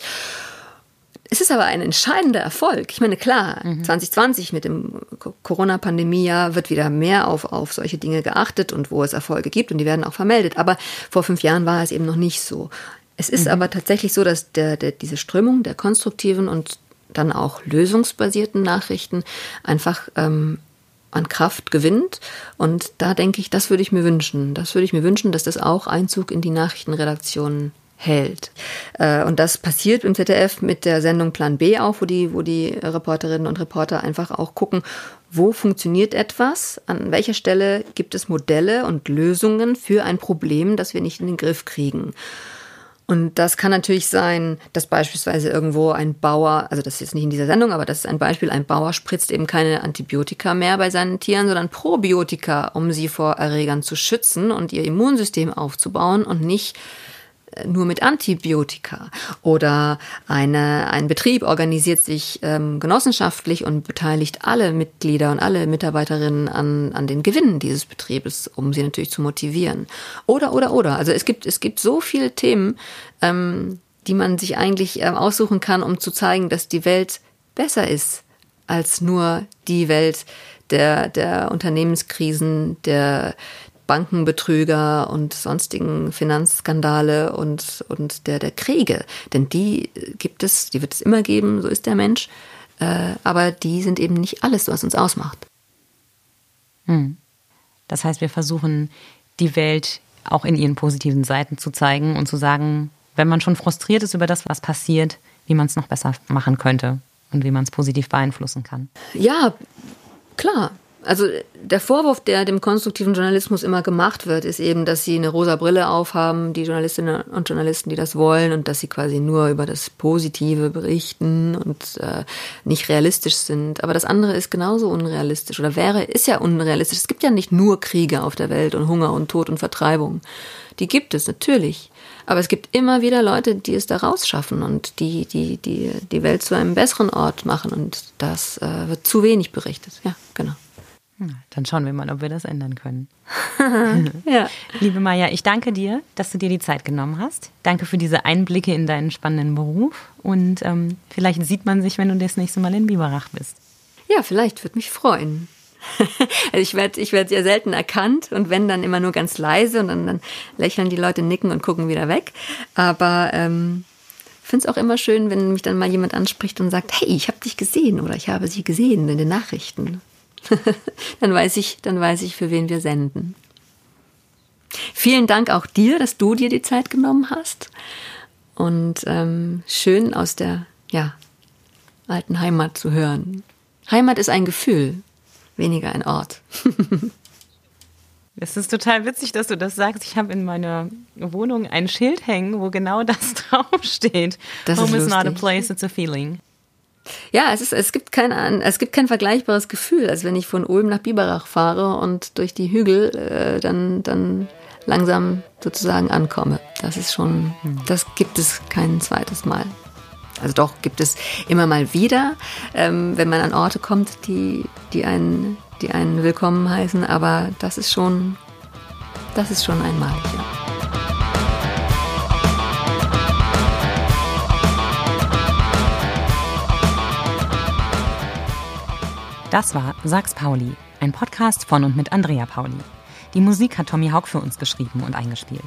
Es ist aber ein entscheidender Erfolg. Ich meine, klar, mhm. 2020 mit dem Corona-Pandemie-Jahr wird wieder mehr auf, auf solche Dinge geachtet und wo es Erfolge gibt und die werden auch vermeldet. Aber vor fünf Jahren war es eben noch nicht so. Es ist mhm. aber tatsächlich so, dass der, der, diese Strömung der konstruktiven und dann auch lösungsbasierten Nachrichten einfach ähm, an Kraft gewinnt. Und da denke ich, das würde ich mir wünschen. Das würde ich mir wünschen, dass das auch Einzug in die Nachrichtenredaktionen hält. Äh, und das passiert im ZDF mit der Sendung Plan B auch, wo die, wo die Reporterinnen und Reporter einfach auch gucken, wo funktioniert etwas, an welcher Stelle gibt es Modelle und Lösungen für ein Problem, das wir nicht in den Griff kriegen. Und das kann natürlich sein, dass beispielsweise irgendwo ein Bauer, also das ist jetzt nicht in dieser Sendung, aber das ist ein Beispiel, ein Bauer spritzt eben keine Antibiotika mehr bei seinen Tieren, sondern Probiotika, um sie vor Erregern zu schützen und ihr Immunsystem aufzubauen und nicht nur mit Antibiotika. Oder eine, ein Betrieb organisiert sich ähm, genossenschaftlich und beteiligt alle Mitglieder und alle Mitarbeiterinnen an, an den Gewinnen dieses Betriebes, um sie natürlich zu motivieren. Oder, oder, oder. Also es gibt, es gibt so viele Themen, ähm, die man sich eigentlich ähm, aussuchen kann, um zu zeigen, dass die Welt besser ist als nur die Welt der, der Unternehmenskrisen, der, Bankenbetrüger und sonstigen Finanzskandale und, und der, der Kriege. Denn die gibt es, die wird es immer geben, so ist der Mensch. Äh, aber die sind eben nicht alles, was uns ausmacht. Hm. Das heißt, wir versuchen, die Welt auch in ihren positiven Seiten zu zeigen und zu sagen, wenn man schon frustriert ist über das, was passiert, wie man es noch besser machen könnte und wie man es positiv beeinflussen kann. Ja, klar. Also der Vorwurf, der dem konstruktiven Journalismus immer gemacht wird, ist eben, dass sie eine rosa Brille aufhaben, die Journalistinnen und Journalisten, die das wollen, und dass sie quasi nur über das Positive berichten und äh, nicht realistisch sind. Aber das andere ist genauso unrealistisch oder wäre, ist ja unrealistisch. Es gibt ja nicht nur Kriege auf der Welt und Hunger und Tod und Vertreibung. Die gibt es natürlich. Aber es gibt immer wieder Leute, die es da rausschaffen und die, die, die, die Welt zu einem besseren Ort machen. Und das äh, wird zu wenig berichtet. Ja, genau. Dann schauen wir mal, ob wir das ändern können. ja. Liebe Maja, ich danke dir, dass du dir die Zeit genommen hast. Danke für diese Einblicke in deinen spannenden Beruf. Und ähm, vielleicht sieht man sich, wenn du das nächste Mal in Biberach bist. Ja, vielleicht würde mich freuen. also ich werde ich werd sehr selten erkannt und wenn dann immer nur ganz leise und dann, dann lächeln die Leute, nicken und gucken wieder weg. Aber ähm, finde es auch immer schön, wenn mich dann mal jemand anspricht und sagt, hey, ich habe dich gesehen oder ich habe sie gesehen in den Nachrichten. dann weiß ich, dann weiß ich, für wen wir senden. Vielen Dank auch dir, dass du dir die Zeit genommen hast. Und ähm, schön aus der ja, alten Heimat zu hören. Heimat ist ein Gefühl, weniger ein Ort. Es ist total witzig, dass du das sagst. Ich habe in meiner Wohnung ein Schild hängen, wo genau das draufsteht. Das Home ist is not a place, it's a feeling. Ja, es, ist, es, gibt kein, es gibt kein vergleichbares Gefühl, als wenn ich von Ulm nach Biberach fahre und durch die Hügel äh, dann, dann langsam sozusagen ankomme. Das ist schon, das gibt es kein zweites Mal. Also doch, gibt es immer mal wieder, ähm, wenn man an Orte kommt, die, die, einen, die einen willkommen heißen, aber das ist schon, das ist schon einmalig, ja. Das war Sachs Pauli, ein Podcast von und mit Andrea Pauli. Die Musik hat Tommy Haug für uns geschrieben und eingespielt.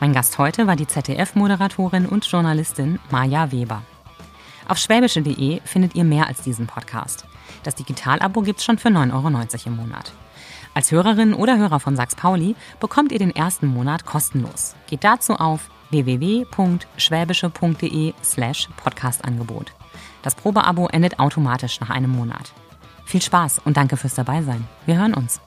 Mein Gast heute war die ZDF-Moderatorin und Journalistin Maja Weber. Auf schwäbische.de findet ihr mehr als diesen Podcast. Das Digitalabo gibt's schon für 9,90 Euro im Monat. Als Hörerin oder Hörer von Sachs Pauli bekommt ihr den ersten Monat kostenlos. Geht dazu auf www.schwäbische.de slash Podcastangebot. Das Probeabo endet automatisch nach einem Monat. Viel Spaß und danke fürs Dabeisein. Wir hören uns.